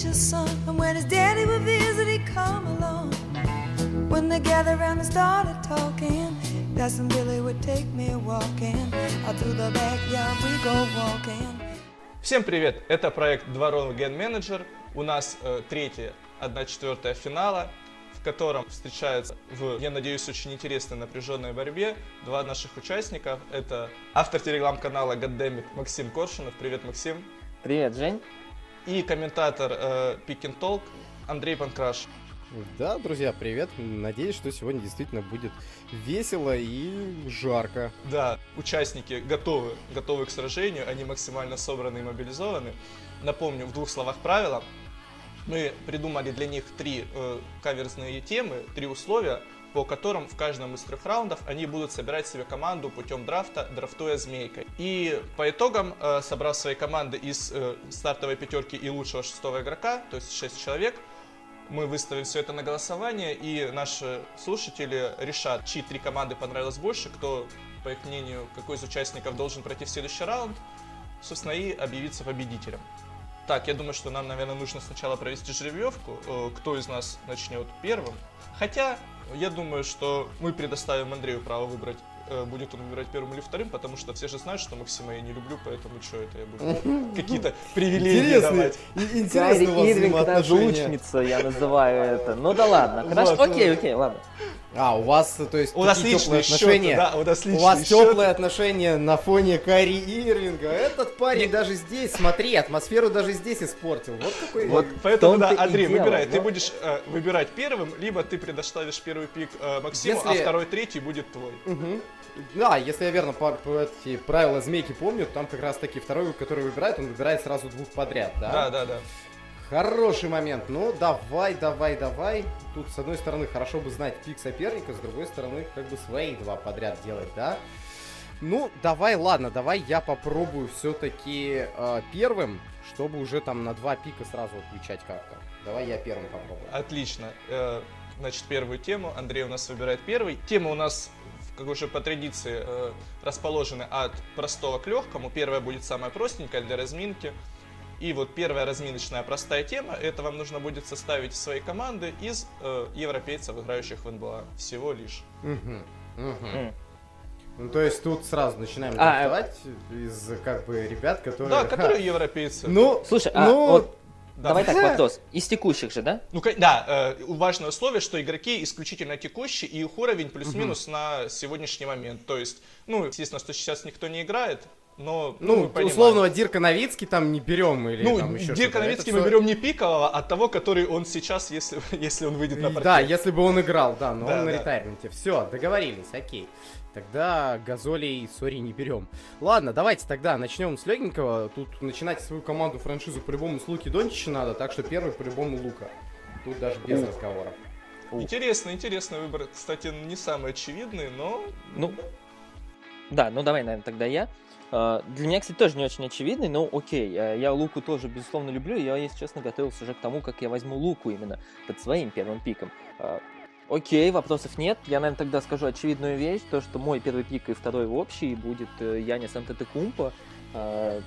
teacher's son. And when his daddy would visit, he'd come along. When they gathered around and started talking, Cousin Billy would take me walking. Out through the backyard we go walking. Всем привет! Это проект Дворовый Ген Менеджер. У нас э, третья, одна четвертая финала, в котором встречаются в, я надеюсь, очень интересной напряженной борьбе два наших участников. Это автор телеграм-канала Goddammit Максим Коршунов. Привет, Максим. Привет, Жень. И комментатор э, Pick and Talk Андрей Панкраш. Да, друзья, привет. Надеюсь, что сегодня действительно будет весело и жарко. Да, участники готовы, готовы к сражению, они максимально собраны и мобилизованы. Напомню в двух словах правила. Мы придумали для них три э, каверзные темы, три условия, по которым в каждом из трех раундов они будут собирать себе команду путем драфта, драфтуя змейкой. И по итогам, э, собрав свои команды из э, стартовой пятерки и лучшего шестого игрока, то есть 6 человек, мы выставим все это на голосование, и наши слушатели решат, чьи три команды понравилось больше, кто, по их мнению, какой из участников должен пройти в следующий раунд, собственно, и объявиться победителем. Так, я думаю, что нам, наверное, нужно сначала провести жеребьевку, э, кто из нас начнет первым. Хотя, я думаю, что мы предоставим Андрею право выбрать, будет он выбирать первым или вторым, потому что все же знают, что Максима я не люблю, поэтому что это я буду какие-то привилегии Интересные, давать. и- интересные у вас взаимоотношения. лучница, я называю это. Ну да ладно, хорошо, Вот, окей, вот. окей, ладно. А, у вас, то есть, У нас личные теплые счеты, отношения. да, у нас У вас счеты. теплые отношения на фоне Кари Ирвинга. Этот парень даже здесь, смотри, атмосферу даже здесь испортил. Вот какой. Вот Поэтому, да, Андрей, дело, выбирай. Ты но- будешь э, выбирать первым, либо ты предоставишь первый пик э, Максиму, а Если- второй, третий будет твой. Мгм. Да, если я верно по, по эти правила змейки помню, там как раз таки второй, который выбирает, он выбирает сразу двух подряд, да? Да, да, да. Хороший момент. Ну, давай, давай, давай. Тут, с одной стороны, хорошо бы знать пик соперника, с другой стороны, как бы свои два подряд делать, да? Ну, давай, ладно, давай я попробую все-таки первым, чтобы уже там на два пика сразу отвечать как-то. Давай я первым попробую. Отлично. Э, Значит, первую тему. Андрей у нас выбирает первый. Тема у нас, как уже по традиции, э, расположены от простого к легкому. Первая будет самая простенькая для разминки. И вот первая разминочная простая тема, это вам нужно будет составить свои команды из э, европейцев, играющих в НБА. Всего лишь. Мгм. М. Ну, то есть тут сразу начинаем А, драфтовать из, как бы, ребят, которые... Да, которые европейцы. Ну, Слушай, а ну, вот Да. давай так вопрос. Из текущих же, да? Ну, да, э, важное условие, что игроки исключительно текущие, и их уровень плюс-минус на сегодняшний момент. То есть, ну, естественно, что сейчас никто не играет, но... Ну, понимаем. условного Дирка Новицкий там не берем или Ну, там еще Дирка Это мы берем не пикового, а того, который он сейчас, если, если он выйдет на паркет. Да, если бы он играл, да, но Да, он на да. ретайрменте. Все, договорились, окей. Тогда газолей, сори, не берем. Ладно, давайте тогда начнем с легенького. Тут начинать свою команду, франшизу по-любому с Луки Дончича надо, так что первый по-любому Лука. Тут даже без Ух. разговоров. Интересный, интересный выбор. Кстати, не самый очевидный, но... Ну, да, ну давай, наверное, тогда я. А, Для меня, кстати, тоже не очень очевидный, но окей. э, Я Луку тоже, безусловно, люблю. и Я, если честно, готовился уже к тому, как я возьму Луку именно под своим первым пиком. Окей, вопросов нет. Я, наверное, тогда скажу очевидную вещь, то, что мой первый пик и второй в общий будет э, Янис Антетекумпо. А,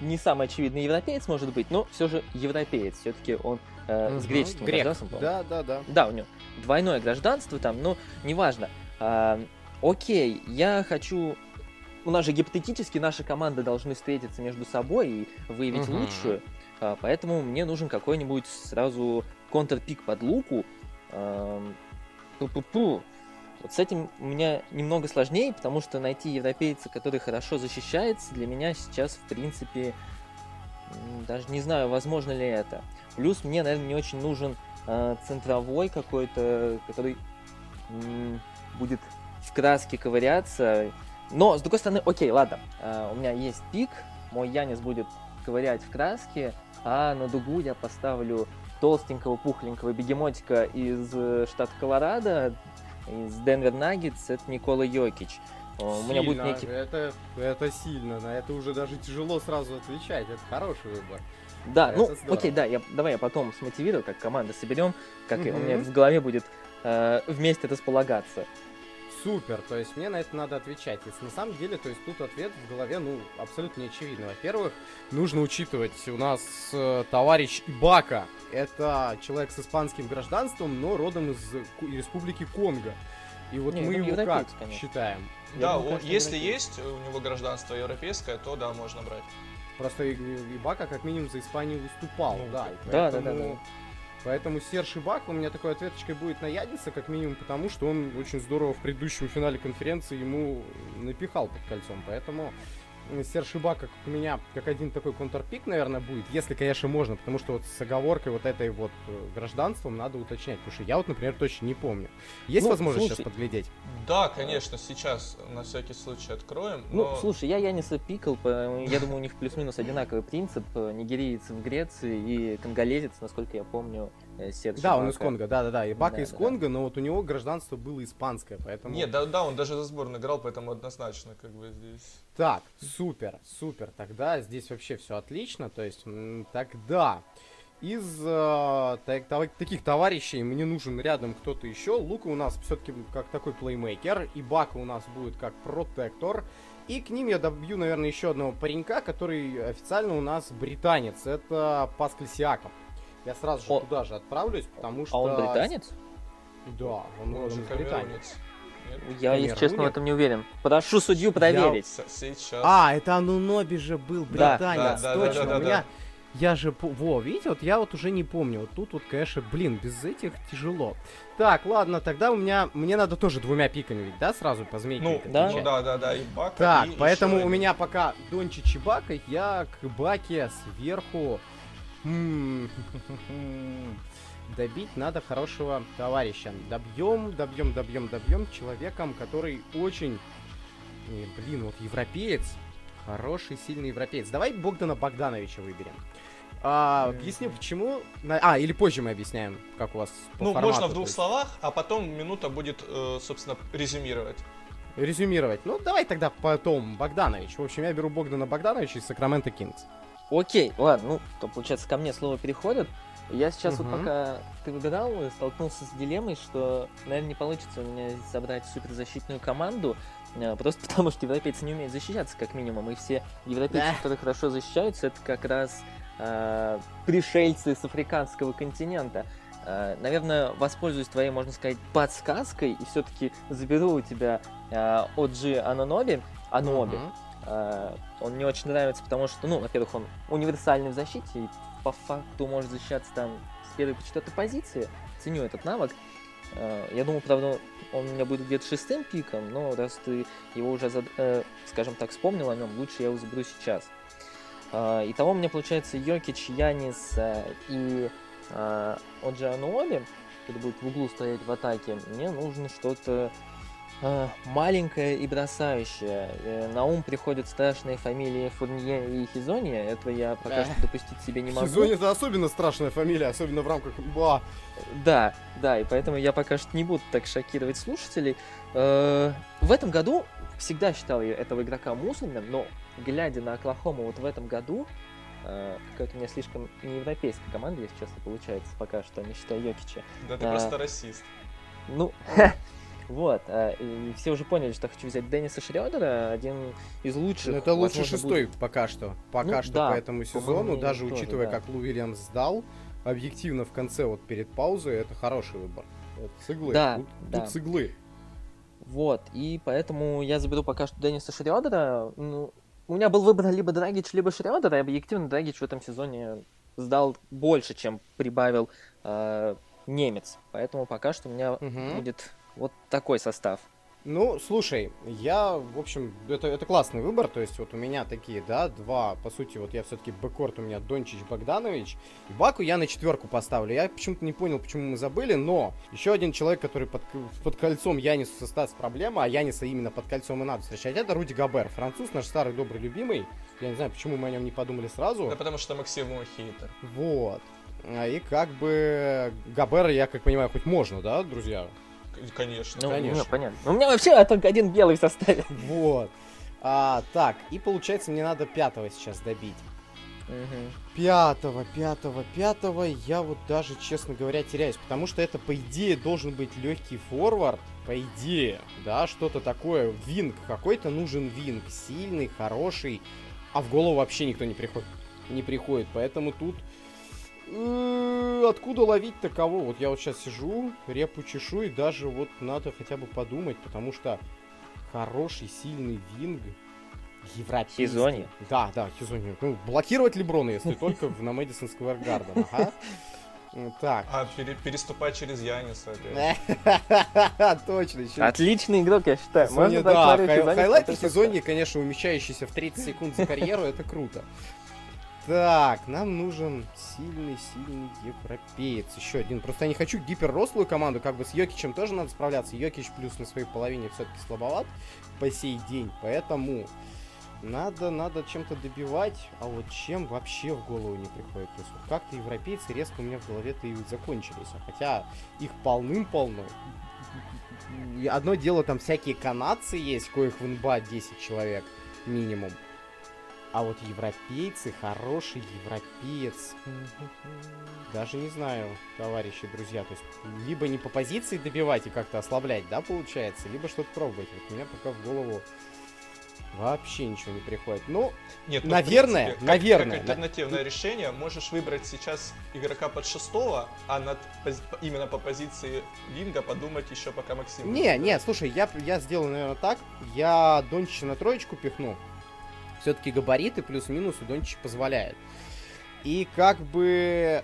Не самый очевидный европеец, может быть, но все же европеец. Все-таки он э, с греческим Грек. гражданством. Да, да, да. Да, у него двойное гражданство там, ну, неважно. Окей, я хочу... У нас же гипотетически наши команды должны встретиться между собой и выявить Мгм. лучшую. Поэтому мне нужен какой-нибудь сразу контрпик под луку. Пу-пу-пу. Вот с этим у меня немного сложнее, потому что найти европейца, который хорошо защищается, для меня сейчас, в принципе, даже не знаю, возможно ли это. Плюс мне, наверное, не очень нужен э, центровой какой-то, который м, будет в краске ковыряться. Но, с другой стороны, окей, ладно, э, у меня есть пик, мой Янис будет ковырять в краске, а на дугу я поставлю толстенького, пухленького бегемотика из э, штата Колорадо, из Денвер Наггетс, это Никола Йокич. Э, У меня будет Сильно, некий... это, это сильно, на это уже даже тяжело сразу отвечать. Это хороший выбор. Да, Это ну, здорово. окей, да, я, давай я потом смотивирую, как команда соберем, как и у меня в голове будет э, вместе располагаться. Супер, то есть мне на это надо отвечать. Если на самом деле, то есть тут ответ в голове, ну, абсолютно не очевидный. Во-первых, нужно учитывать, у нас э, товарищ Ибака, это человек с испанским гражданством, но родом из Республики Конго. И вот Не, мы ну, его как конечно. считаем? Я Да, думаю, конечно, если есть у него гражданство европейское, то да, можно брать. Просто И- Ибака как минимум за Испанию выступал, Ну, да. и да, да, поэтому- да, да. Поэтому Серж Ибака у меня такой ответочкой будет на Ядиса, как минимум потому, что он очень здорово в предыдущем финале конференции ему напихал под кольцом. Поэтому Ибака как у меня как один такой контрпик, наверное, будет, если, конечно, можно, потому что вот с оговоркой вот этой вот э, гражданством надо уточнять, потому что я вот, например, точно не помню. Есть Ну, возможность слушай, сейчас подглядеть? Да, конечно, сейчас на всякий случай откроем. Ну, но- слушай, я Яниса пикал, я думаю, у них плюс-минус одинаковый принцип. э, Нигериец в Греции и конголезец, насколько я помню, э, Серж Да, он из Конго, да-да-да, Ибака Да, из да, Конго, но вот у него гражданство было испанское, поэтому... Нет, да, да, он даже за сборную играл, поэтому однозначно как бы здесь. Так, супер, супер. Тогда здесь вообще все отлично. То есть, тогда из э, так- тов- таких товарищей мне нужен рядом кто-то еще. Лука у нас все-таки как такой плеймейкер. И Бака у нас будет как протектор. И к ним я добью, наверное, еще одного паренька, который официально у нас британец. Это Паскаль Сиаком. Я сразу же О. туда же отправлюсь, потому что... А он британец? Да, он, Он же из Британии. камерунец. Нет? Я, если честно, в этом не уверен. Прошу судью проверить. С- Сейчас. А, это Ануноби же был Да. британец, Да, да, да, точно. да, да, у меня... да. Я же... по- Во, видите, вот я вот уже не помню. Вот тут вот, конечно, блин, без этих тяжело. Так, ладно, тогда у меня... Мне надо тоже двумя пиками ведь, да, сразу по змейке Ну, да. ну да, да, да, и Бака. Так, и поэтому у меня пока Дончич и Бака, я к Баке сверху... Добить надо хорошего товарища. Добьем, добьем, добьем, добьем человеком, который очень... э, Блин, вот европеец. Хороший, сильный европеец. Давай Богдана Богдановича выберем. А, объясню почему. А, или позже мы объясняем, как у вас по Ну, формату, можно в двух словах, а потом минута будет, э, собственно, резюмировать. Резюмировать. Ну, давай тогда потом Богданович. В общем, я беру Богдана Богдановича из Сакраменто Кингс. Окей, ладно, ну, то, получается, ко мне слово переходит. Я сейчас вот Мгм. пока ты выбирал, э, столкнулся с дилеммой, что, наверное, не получится у меня собрать суперзащитную команду, э, просто потому что европейцы не умеют защищаться, как минимум, и все европейцы, Да. которые хорошо защищаются, это как раз э, пришельцы с африканского континента. Э, наверное, воспользуюсь твоей, можно сказать, подсказкой и все-таки заберу у тебя э, Оджи Аноноби, Аноби. Э, Он мне очень нравится, потому что, ну, во-первых, он универсальный в защите, и по факту может защищаться там с первой по четвертой позиции. Ценю этот навык. Э, Я думаю, правда, он у меня будет где-то шестым пиком, но раз ты его уже, э, скажем так, вспомнил о нем, лучше я его заберу сейчас. Э, Итого у меня получается Йокич, Янис и Оджи Ануоби, который будет в углу стоять в атаке. Мне нужно что-то э, маленькое и бросающее. Э, На ум приходят страшные фамилии Фурнье и Хизони. Этого я пока Да. что допустить себе не могу. Хизони это особенно страшная фамилия, особенно в рамках... Ба. Да, да, и поэтому я пока что не буду так шокировать слушателей. Э, В этом году всегда считал я этого игрока мусульным, но глядя на Оклахому вот в этом году, какая-то у меня слишком неевропейская команда, если честно, получается, пока что, не считая Йокича. Да ты просто расист. Ну, вот, э, и все уже поняли, что хочу взять Денниса Шредера, один из лучших. Ну, это лучше шестой будет- пока что. Пока Ну, что да, по этому по сезону, мнению, даже тоже, учитывая, да. как Лу Вильямс сдал, объективно в конце, вот перед паузой, это хороший выбор. Это с иглы. Да, Тут, да. тут с иглы. Вот, и поэтому я заберу пока что Денниса Шредера. Ну, у меня был выбор либо Драгич, либо Шредер, и объективно Драгич в этом сезоне сдал больше, чем прибавил э, немец. Поэтому пока что у меня Мгм. будет вот такой состав. Ну, слушай, я, в общем, это, это классный выбор, то есть вот у меня такие, да, два, по сути, вот я все-таки бэккорд у меня Дончич, Богданович, и Баку я на четверку поставлю. Я почему-то не понял, почему мы забыли, но еще один человек, который под, под кольцом Янису составит проблема, а Яниса именно под кольцом и надо встречать, это Руди Габер, француз, наш старый добрый любимый. Я не знаю, почему мы о нем не подумали сразу. Да потому что Максим хейтер. Вот. А, И как бы Габера, я как понимаю, хоть можно, да, друзья? Конечно. Ну, Конечно. ну, понятно. У меня вообще только один белый в составе. Вот. А, так, и получается, мне надо пятого сейчас добить. Мгм. Пятого, пятого, пятого я вот даже, честно говоря, теряюсь, потому что это, по идее, должен быть легкий форвард, по идее, да, что-то такое, винг, какой-то нужен винг, сильный, хороший, а в голову вообще никто не приходит, не приходит, поэтому тут откуда ловить-то кого? Вот я вот сейчас сижу, репу чешу, и даже вот надо хотя бы подумать, потому что хороший, сильный винг, европейский. Хизони? Да, да, Хизони. Ну, блокировать Леброна, если только в- на Мэдисон Сквер Гарден, ага. М, Так. А пере- переступать через Яниса опять. Точно, еще. Отличный игрок, я считаю. Хизони, Можно да, хай- что- Хизони, конечно, умещающиеся в 30 секунд за карьеру, это круто. Так, нам нужен сильный-сильный европеец. Еще один. Просто я не хочу гиперрослую команду, как бы с Йокичем тоже надо справляться. Йокич плюс на своей половине все-таки слабоват по сей день, поэтому надо, надо чем-то добивать, а вот чем вообще в голову не приходит. То есть вот как-то европейцы резко у меня в голове-то и закончились. А хотя их полным-полно. Одно дело, там всякие канадцы есть, коих в НБА 10 человек минимум. А вот европейцы, хороший европеец. Даже не знаю, товарищи, друзья. То есть, либо не по позиции добивать и как-то ослаблять, да, получается, либо что-то пробовать. Вот у меня пока в голову вообще ничего не приходит. Ну, Нет, ну, Наверное, принципе, как- наверное. Как альтернативное решение, можешь выбрать сейчас игрока под шестого, а над пози- именно по позиции Винга подумать еще пока Максим. Не, не, слушай, я, я сделаю, наверное, так. Я Дончича на троечку пихну. Все-таки габариты плюс-минус у Дончича позволяет. И как бы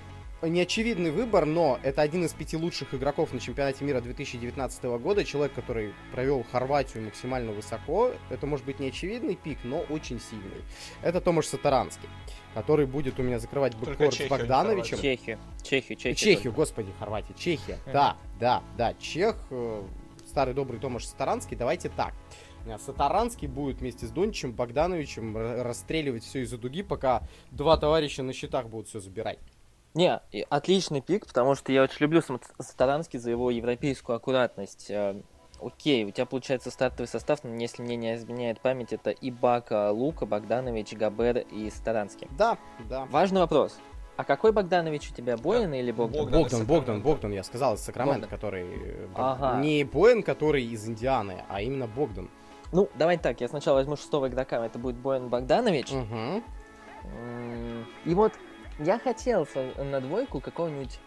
неочевидный выбор, но это один из пяти лучших игроков на чемпионате мира 2019 года. Человек, который провел Хорватию максимально высоко. Это может быть неочевидный пик, но очень сильный. Это Томаш Сатаранский, который будет у меня закрывать Только бэккорд с не Богдановичем. Чехию. Чехию, Чехию. Чехию, господи, Хорватия, Чехия. Да, да, да, Чех, э, старый добрый Томаш Сатаранский. Давайте так. Э, Сатаранский будет вместе с Дончем, Богдановичем расстреливать все из-за дуги, пока два товарища на счетах будут все забирать. Не, и отличный пик, потому что я очень люблю Сатаранский за его европейскую аккуратность. Э, Окей, у тебя получается стартовый состав, но если мне не изменяет память, это Ибака, Лука, Богданович, Габер и Сатаранский. Да, да. Важный вопрос. А какой Богданович у тебя, Боин или Богдан? Богдан. Богдан, Богдан. Богдан, я сказал, из Сакрамента, Богдан. который... э, Ага. Не Боэн, который из Индианы, а именно Богдан. Ну, давай так, я сначала возьму шестого игрока, это будет Боин Богданович. Угу. И вот я хотел на двойку какого-нибудь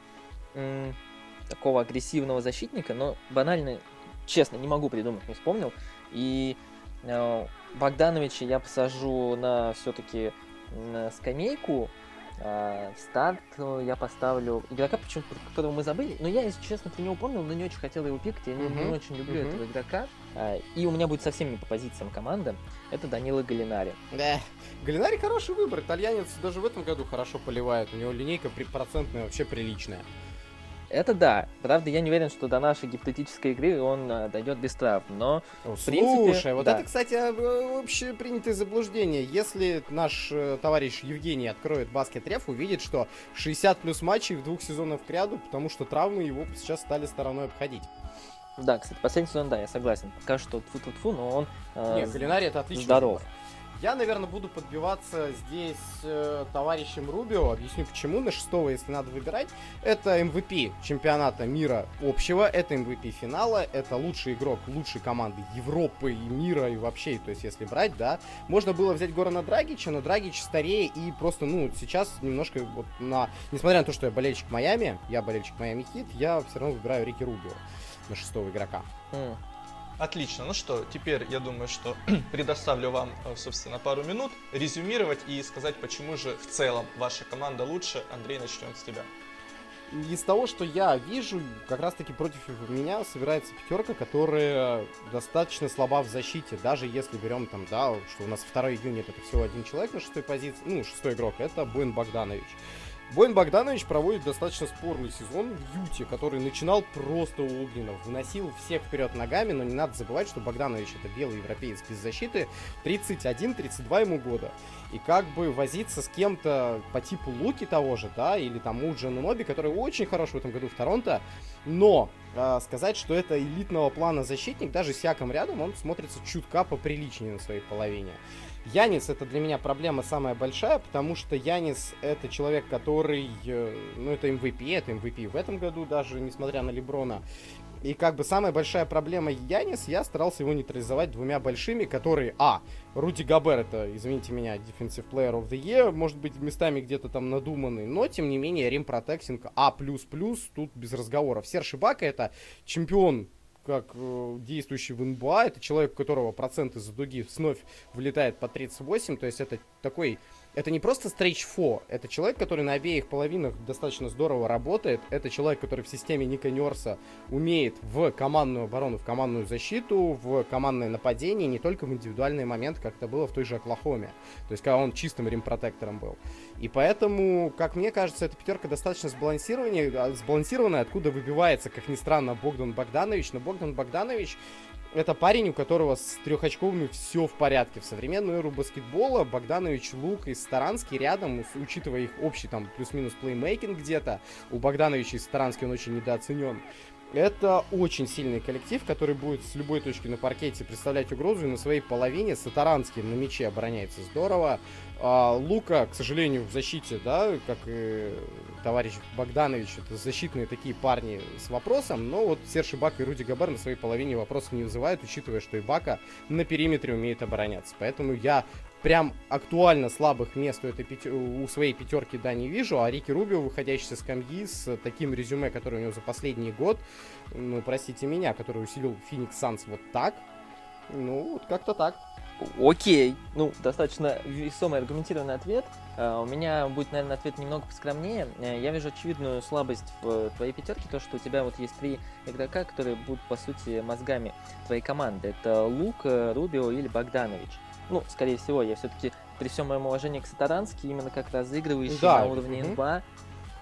такого агрессивного защитника, но банально, честно, не могу придумать, не вспомнил. И э, Богдановича я посажу на все-таки на скамейку. В старт э, я поставлю игрока, почему-то про которого мы забыли. Но я, если честно, про него помнил, но не очень хотел его пикать. Я не, не Мгм, очень люблю мгм. этого игрока. А, И у меня будет совсем не по позициям команда. Это Данила Галинари. Да. Галинари хороший выбор. Итальянец даже в этом году хорошо поливает. У него линейка процентная вообще приличная. Это да. Правда, я не уверен, что до нашей гипотетической игры он э, дойдет без травм, но О, принципе, Слушай, вот да. это, кстати, э, общепринятое заблуждение. Если наш э, товарищ Евгений откроет баскет реф, увидит, что 60 плюс матчей в двух сезонах к ряду, потому что травмы его сейчас стали стороной обходить. да, кстати, последний сезон, да, я согласен. Пока что тфу тфу но он э, Нет, Галинари это отлично. здоров. Я, наверное, буду подбиваться здесь э, товарищем Рубио. Объясню почему. На шестого, если надо выбирать, это MVP чемпионата мира общего, это MVP финала, это лучший игрок лучшей команды Европы и мира и вообще, то есть если брать, да. Можно было взять Горана Драгича, но Драгич старее и просто, ну, сейчас немножко вот на... Несмотря на то, что я болельщик Майами, я болельщик Майами Хит, я все равно выбираю Рики Рубио на шестого игрока. М. Отлично. Ну что, теперь я думаю, что предоставлю вам, э, собственно, пару минут резюмировать и сказать, почему же в целом ваша команда лучше. Андрей, начнем с тебя. Из того, что я вижу, как раз таки против меня собирается пятерка, которая достаточно слаба в защите. Даже если берем там, да, что у нас второй юнит это всего один человек на шестой позиции, ну, шестой игрок, это Боин Богданович. Боин Богданович проводит достаточно спорный сезон в Юте, который начинал просто огненно, выносил всех вперед ногами, но не надо забывать, что Богданович это белый европеец без защиты, 31-32 ему года. И как бы возиться с кем-то по типу Луки того же, да, или там Уджи Ноби, который очень хорош в этом году в Торонто, но э, сказать, что это элитного плана защитник, даже с Яком рядом, он смотрится чутка поприличнее на своей половине. Янис это для меня проблема самая большая, потому что Янис это человек, который, э, ну это MVP, это MVP в этом году даже, несмотря на Леброна. И как бы самая большая проблема Янис, я старался его нейтрализовать двумя большими, которые, а, Руди Габер, это, извините меня, Defensive Player of the Year, может быть, местами где-то там надуманный, но, тем не менее, Рим Протектинг А++, тут без разговоров. Серж Ибака это чемпион как э, действующий в НБА, это человек, у которого процент из-за дуги вновь вылетает по 38, то есть это такой это не просто стрейч фо, это человек, который на обеих половинах достаточно здорово работает, это человек, который в системе Ника Нерса умеет в командную оборону, в командную защиту, в командное нападение, не только в индивидуальные моменты, как это было в той же Оклахоме, то есть когда он чистым римпротектором был. И поэтому, как мне кажется, эта пятерка достаточно сбалансированная, сбалансированная, откуда выбивается, как ни странно, Богдан Богданович, но Богдан Богданович это парень, у которого с трехочковыми все в порядке. В современную эру баскетбола Богданович, Лук и Старанский рядом, учитывая их общий там плюс-минус плеймейкинг где-то, у Богдановича и Старанский он очень недооценен. Это очень сильный коллектив, который будет с любой точки на паркете представлять угрозу и на своей половине. Сатаранский на мяче обороняется здорово. А, Лука, к сожалению, в защите, да, как и товарищ Богданович, это защитные такие парни с вопросом, но вот Серж Ибака и Руди Габар на своей половине вопросов не вызывают, учитывая, что Ибака на периметре умеет обороняться. Поэтому я прям актуально слабых мест у, этой пяти... у своей пятерки, да, не вижу. А Рики Рубио, выходящий со скамьи, с таким резюме, которое у него за последний год, ну, простите меня, который усилил Феникс Санс вот так, ну, вот как-то так. Окей, ну, достаточно весомый аргументированный ответ. Uh, у меня будет, наверное, ответ немного поскромнее. Uh, я вижу очевидную слабость в твоей пятерке, то, что у тебя вот есть три игрока, которые будут, по сути, мозгами твоей команды. Это Лук, Рубио или Богданович ну, скорее всего, я все-таки при всем моем уважении к Сатарански, именно как разыгрывающий да. на уровне. НБА,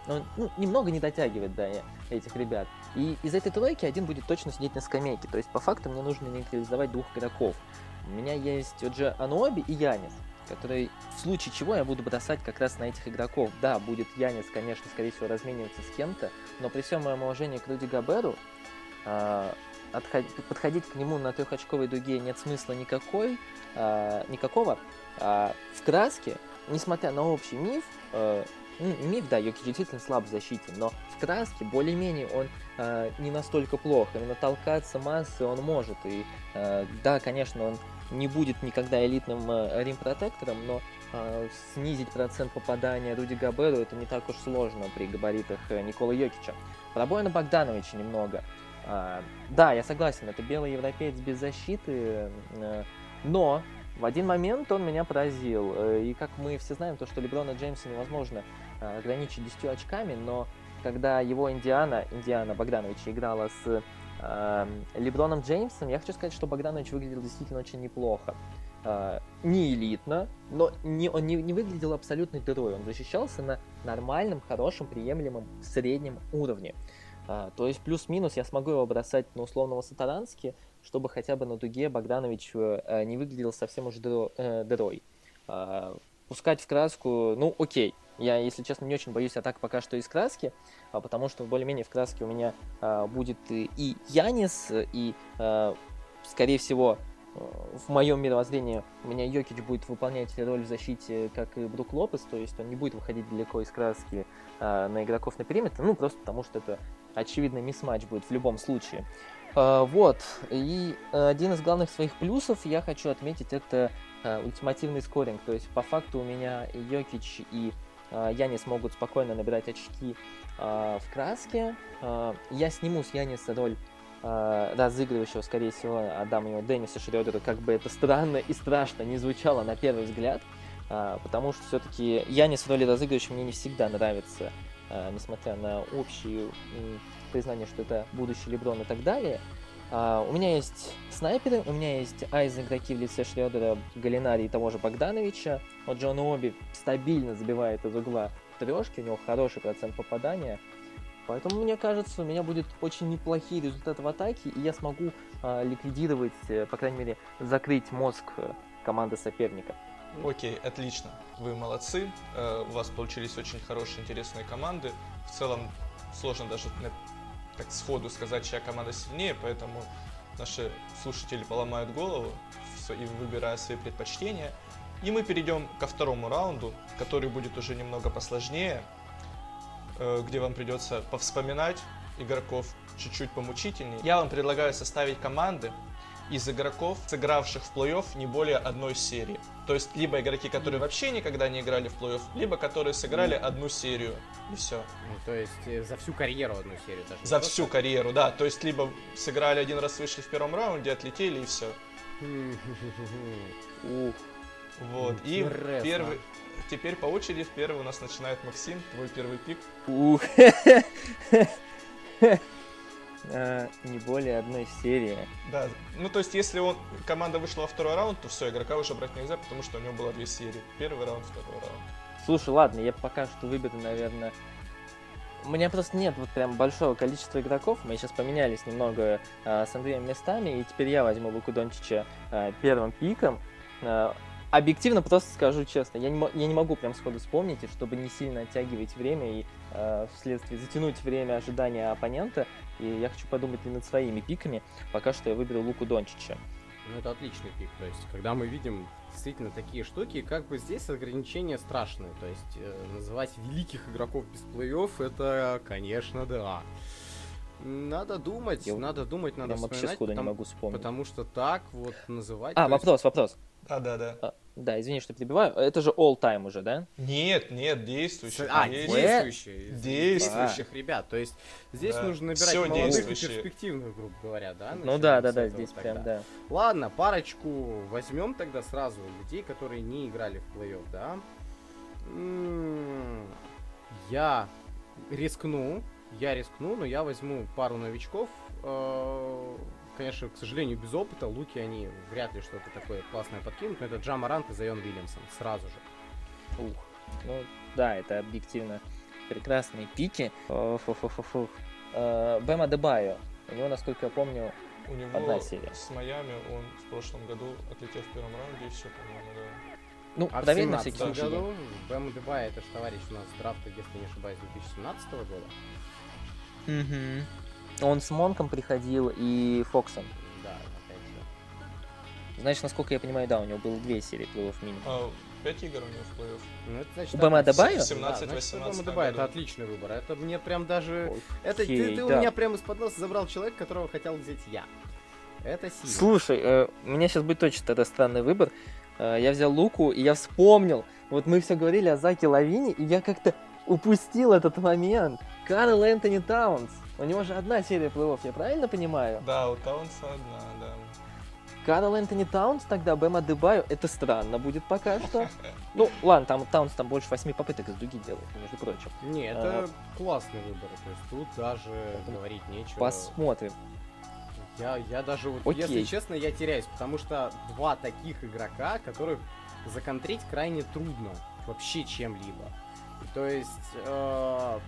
он ну, немного не дотягивает до этих ребят. И из этой тройки один будет точно сидеть на скамейке. То есть, по факту, мне нужно нейтрализовать двух игроков. У меня есть Оджи Аноби и Янис, который в случае чего я буду бросать как раз на этих игроков. Да, будет Янис, конечно, скорее всего, размениваться с кем-то, но при всем моем уважении к Руди Габеру, э, отход... подходить к нему на трехочковой дуге нет смысла никакой, э, никакого. А в краске, несмотря на общий миф, э, миф, да, Йоки действительно слаб в защите, но в краске более-менее он э, не настолько плох. Именно толкаться массы он может. И э, да, конечно, он не будет никогда элитным э, рим-протектором, но э, снизить процент попадания Руди Габеру это не так уж сложно при габаритах э, Никола Йокича. Пробоя на Богдановича немного. Э, да, я согласен, это белый европеец без защиты, э, но в один момент он меня поразил. И как мы все знаем, то, что Леброна Джеймса невозможно э, ограничить 10 очками, но когда его Индиана, Индиана Богданович играла с Леброном Джеймсом, я хочу сказать, что Богданович выглядел действительно очень неплохо. Э, не элитно, но не, он не, не выглядел абсолютно дырой. Он защищался на нормальном, хорошем, приемлемом среднем уровне. Э, то есть плюс-минус я смогу его бросать на условного Сатарански, чтобы хотя бы на дуге Богданович э, не выглядел совсем уж дырой. Пускать в краску, ну окей. Я, если честно, не очень боюсь атак пока что из краски, а, потому что более-менее в краске у меня а, будет и Янис, и, скорее всего, в моем мировоззрении у меня Йокич будет выполнять роль в защите, как и Брук Лопес, то есть он не будет выходить далеко из краски на игроков на периметр, ну, просто потому что это очевидный мисс-матч будет в любом случае. А, вот, и один из главных своих плюсов я хочу отметить, это а, ультимативный скоринг. То есть, по факту у меня Йокич, и а, Янис могут спокойно набирать очки в краске. Я сниму с Яниса роль разыгрывающего, скорее всего, отдам его Денниса Шредера, как бы это странно и страшно не звучало на первый взгляд, потому что все-таки Янис в роли разыгрывающего мне не всегда нравится, несмотря на общую признание, что это будущий Леброн и так далее. Uh, у меня есть снайперы, у меня есть айз игроки в лице Шредера, Галинари и того же Богдановича. Вот Джон Оби стабильно забивает из угла трешки, у него хороший процент попадания. Поэтому, мне кажется, у меня будет очень неплохие результаты в атаке, и я смогу uh, ликвидировать, э, по крайней мере, закрыть мозг э, команды соперника. Окей, отлично. Вы молодцы. Uh, у вас получились очень хорошие, интересные команды. В целом, сложно даже так сходу сказать, чья команда сильнее, поэтому наши слушатели поломают голову и выбирая свои предпочтения. И мы перейдем ко второму раунду, который будет уже немного посложнее, э, где вам придется повспоминать игроков чуть-чуть помучительнее. Я вам предлагаю составить команды из игроков, сыгравших в плей-офф не более одной серии. То есть либо игроки, которые вообще никогда не играли в плей-офф, либо которые сыграли одну серию. И все. Ну, то есть э, за всю карьеру одну серию даже. За всю карьеру, да. То есть либо сыграли один раз, вышли в первом раунде, отлетели и все. Ух, Вот. И первый. Теперь по очереди в первый у нас начинает Максим, твой первый пик. ух. А, Не более одной серии. Да. Ну то есть, если он команда вышла во второй раунд, то все, игрока уже брать нельзя, потому что у него было две серии. Первый раунд, второй раунд. Слушай, ладно, я пока что выберу, наверное... У меня просто нет вот прям большого количества игроков. Мы сейчас поменялись немного а, с Андреем местами, и теперь я возьму Луку Дончича а, первым пиком. А, объективно просто скажу честно, я не, я не могу прям сходу вспомнить, и чтобы не сильно оттягивать время и вследствие затянуть время ожидания оппонента, и я хочу подумать и над своими пиками. Пока что я выберу Луку Дончича. Ну, это отличный пик. То есть, когда мы видим действительно такие штуки, как бы здесь ограничения страшные. То есть, э, называть великих игроков без плей-офф, это, конечно, да. Надо думать, Я надо думать, надо Прям вообще вспоминать, не потому, могу вспомнить. потому что так вот называть... А, то есть- вопрос, вопрос. Да, да, да. Да, извини, что перебиваю. Это же all time уже, да? Нет, нет, действующий. А, действующие. Действующих. Действующих ребят. То есть здесь Да. нужно набирать Всё молодых и перспективных, грубо говоря, да? Ну начинаем да, с да, да, этого здесь тогда. прям, да. Ладно, парочку возьмем тогда сразу людей, которые не играли в плей-офф, да? М, Я рискну, я рискну, но я возьму пару новичков. Э, Конечно, к сожалению, без опыта. Луки они вряд ли что-то такое классное подкинут, но это Джа Марант и Зайон Вильямсон сразу же. Ух. Ну, да, это объективно прекрасные пики. Фу-фу-фу-фу. Э, Бэм Адебайо. У него, насколько я помню, У него Одна серия. с Майами он в прошлом году отлетел в первом раунде и все, по-моему, да. ну, А проверь на 17 всякий случай. году Бэм Дебай, это же товарищ у нас с драфта, если не ошибаюсь, 2017 года. Мгм. Он с Монком приходил и Фоксом. Да, опять же. Значит, насколько я понимаю, да, у него было две серии плей-офф минимум. А, пять игр у него в плей-офф. Ну, это значит, У Бэма отлично. Адебайо? Да, 17, значит, у Бэма 18 Адебайо году. это отличный выбор. Это мне прям даже... Окей, Это ты, ты у да. меня прям из-под носа забрал человека, которого хотел взять я. Это сильно. Слушай, э, у меня сейчас будет точно тогда странный выбор. Э, я взял Луку, и я вспомнил. Вот мы все говорили о Заке Лавине, и я как-то упустил этот момент. Карл Энтони Таунс. У него же одна серия плей-офф, я правильно понимаю? Да, у Таунса одна, да. Карл Энтони Таунс тогда, Бэм Адебайо, это странно будет пока что. Ну, ладно, там Таунс там больше восьми попыток из дуги делает, между прочим. Не, это классный выбор. То есть тут даже говорить нечего. Посмотрим. Я, я даже вот, Окей. если честно, я теряюсь, потому что два таких игрока, которых законтрить крайне трудно вообще чем-либо. То есть, э,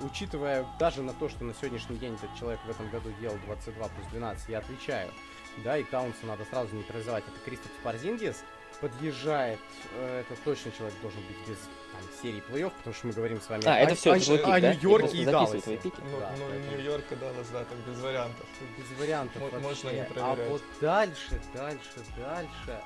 учитывая даже на то, что на сегодняшний день этот человек в этом году делал 22 плюс 12, я отвечаю. Да, и Таунса надо сразу нейтрализовать. Это Кристоф Спарзингис подъезжает. э, это точно человек должен быть без там, серии плей-офф, потому что мы говорим с вами А, это о- все, о, твой пик, о да? Нью-Йорке и Далласе. Ну, Да, ну поэтому- Нью-Йорк и Даллас, да, так без вариантов. без вариантов Мо- вообще. можно не а проверять. вот дальше, дальше, дальше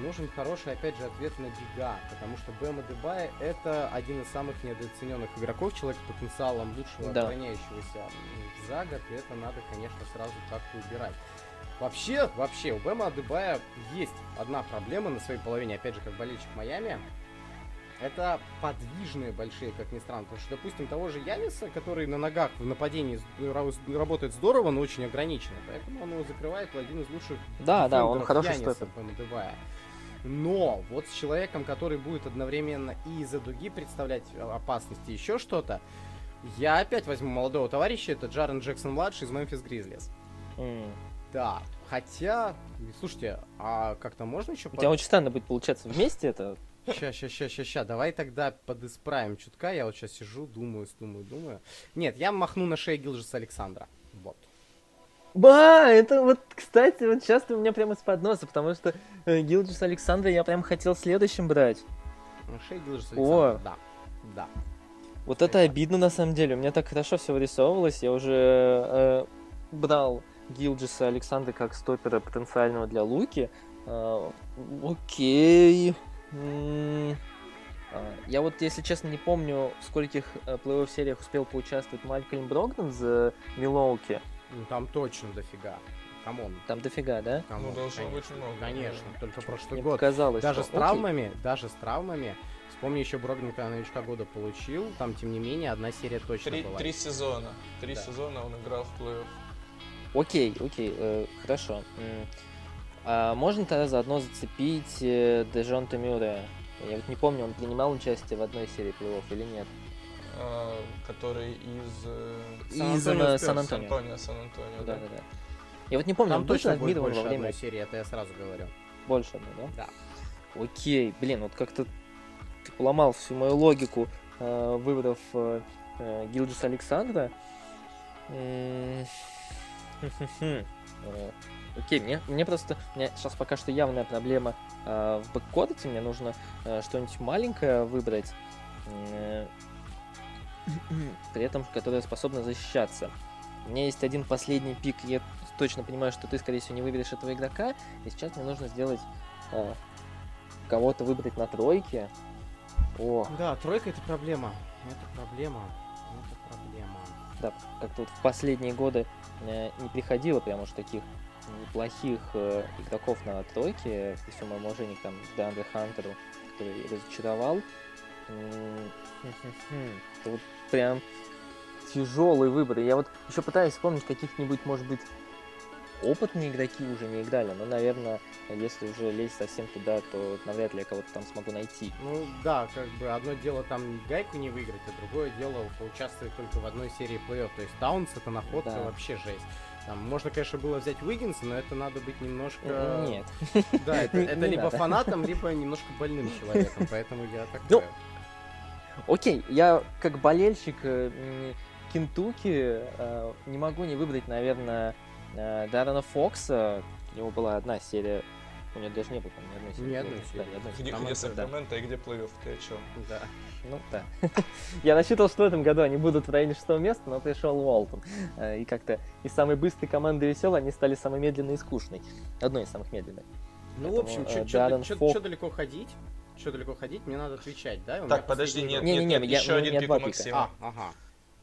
нужен хороший, опять же, ответ на Бига, потому что Бэма Дебай это один из самых недооцененных игроков, человек с потенциалом лучшего Да. обороняющегося за год, и это надо, конечно, сразу как-то убирать. Вообще, вообще, у Бэма Адебая есть одна проблема на своей половине, опять же, как болельщик Майами. Это подвижные большие, как ни странно. Потому что, допустим, того же Яниса, который на ногах в нападении ра- работает здорово, но очень ограниченно. Поэтому он его закрывает один из лучших Да, да, он хороший стопер. Бэма Адебая. Но вот с человеком, который будет одновременно и из-за дуги представлять опасности, еще что-то, я опять возьму молодого товарища, это Джарен Джексон-младший из Мемфис Гризлис. М. Да, хотя, слушайте, а как-то можно еще... У тебя очень странно будет получаться вместе это. Ща, ща, ща, ща, ща, давай тогда подисправим чутка, я вот сейчас сижу, думаю, думаю, думаю. Нет, я махну на шею Гилжеса Александра. Вот. Ба, это вот, кстати, вот сейчас у меня прямо из-под носа, потому что э, Гилджис Александра я прям хотел следующим брать. Шею Гилжеса О. Да. Да. Вот это обидно на самом деле. У меня так хорошо все вырисовывалось. Я уже э, брал Гилджеса-Александера как стопера потенциального для Луки. А, окей. М, а, Я вот, если честно, не помню, в скольких э, плей-офф сериях успел поучаствовать Малькольм Брогдон за Милоуки. Ну, там точно дофига. Come on. Там дофига, да? come on, Ну, должно конечно. быть много. Конечно, только прошлый Мне год. показалось, Даже что с окей. травмами, даже с травмами. Вспомни еще Брогдон, когда новичка года получил, там, тем не менее, одна серия точно Три, была. три сезона. Три Да. сезона он играл в плей-офф. Окей, окей, э, хорошо. А можно тогда заодно зацепить э, Дежонта Мюррея? Я вот не помню, он принимал участие в одной серии плей-офф или нет. А, который из э, Из Сан-Антонио э. Сан-Антонио. Да, да. да, да. Я вот не помню, Там он точно будет больше во время одной серии, это я сразу говорю. больше одной, да? Да. Окей, блин, вот как-то ты поломал всю мою логику, э, выбрав э, э, Гилджис Александра. Э, Окей, мне, мне просто... У меня сейчас пока что явная проблема э, в бэккорте. Мне нужно э, что-нибудь маленькое выбрать, э, при этом которое способно защищаться. У меня есть один последний пик, я точно понимаю, что ты, скорее всего, не выберешь этого игрока, и сейчас мне нужно сделать э, кого-то выбрать на тройке. О, Да, тройка это проблема. Это проблема. Это проблема. да, как-то вот в последние годы э, не приходило прям уж таких неплохих э, игроков на тройке, при всем моем уважении к там Деандре Хантеру, который разочаровал. М, хм-хм-хм. Прям тяжелый выбор. Я вот еще пытаюсь вспомнить каких-нибудь, может быть, опытные игроки уже не играли, но, наверное, если уже лезть совсем туда, то навряд ли я кого-то там смогу найти. Ну да, как бы одно дело там гайку не выиграть, а другое дело поучаствовать только в одной серии плей-офф. То есть Таунс это находка Да. вообще жесть. Там можно, конечно, было взять Уиггинса, но это надо быть немножко... Э, Нет. Да, это, это либо надо. фанатом, либо немножко больным человеком, поэтому я так Ну, Окей, я как болельщик э, м, Кентукки э, не могу не выбрать, наверное, э, Даррена Фокса. У него была одна серия, у него даже не было, по-моему, ни одной серии. Ни одной Да, серии. одной Где, где да. И где плей-офф? Ты о чем? Да. Ну да. Я рассчитывал, что в этом году они будут в районе шестого места, но пришел Уолтон. И как-то из самой быстрой команды веселой они стали самой медленной и скучной. Одной из самых медленных. Ну, в общем, Поэтому, э, Даррен что далеко ходить? Что далеко ходить? Мне надо отвечать, да? Так, подожди, нет, нет, нет, еще один пик у. Максима. А, ага.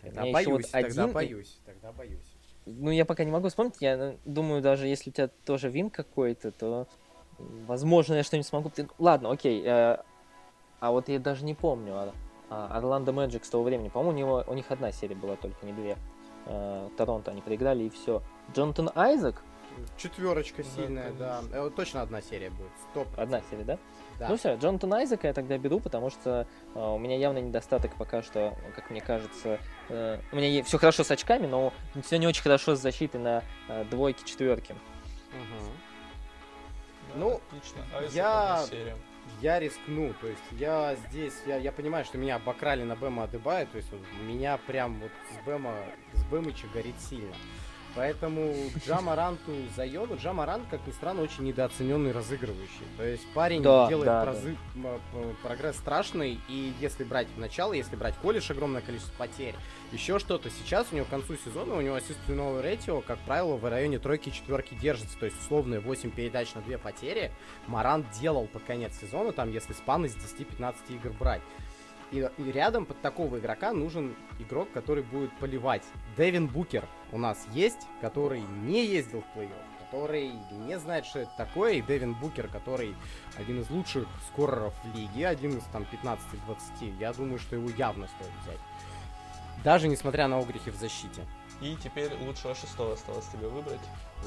Тогда боюсь, тогда боюсь, тогда боюсь. Ну, я пока не могу вспомнить. Я э, думаю, даже если у тебя тоже вин какой-то, то, возможно, я что-нибудь смогу... Ладно, окей. э, А вот я даже не помню. а- а, Орландо Мэджик с того времени. По-моему, у, него, у них одна серия была только, не две. Э, Торонто они проиграли, и все. Джонатан Айзек? Четверочка Да, сильная, да. Э, вот точно одна серия будет. Стоп. Одна серия, да? Да. Ну все, Джонатан Айзека я тогда беру, потому что э, у меня явно недостаток пока что, как мне кажется. э, у меня все хорошо с очками, но все не очень хорошо с защитой на э, двойке, четверке. Мгм. Да, Ну, отлично. Айзек, я-. Я рискну, то есть я здесь, я, я понимаю, что меня обокрали на Бэма Адебая, то есть вот меня прям вот с Бэма, с Бэмыча горит сильно. Поэтому Джамаранту заеду. Джамарант, как ни странно, очень недооцененный разыгрывающий. То есть парень Да, делает да, прозы- м, прогресс страшный, и если брать начало, если брать колледж, огромное количество потерь, еще что-то. Сейчас у него к концу сезона, у него ассистентного ретио, как правило, в районе тройки четверки держится. То есть условные 8 передач на 2 потери Марант делал под конец сезона, там, если спан из 10-15 игр брать. И, и рядом под такого игрока нужен игрок, который будет поливать. Дэвин Букер у нас есть, который не ездил в плей-офф, который не знает, что это такое. И Дэвин Букер, который один из лучших скореров в лиге, один из там 15-20. Я думаю, что его явно стоит взять. Даже несмотря на огрехи в защите. И теперь лучшего шестого осталось тебе выбрать.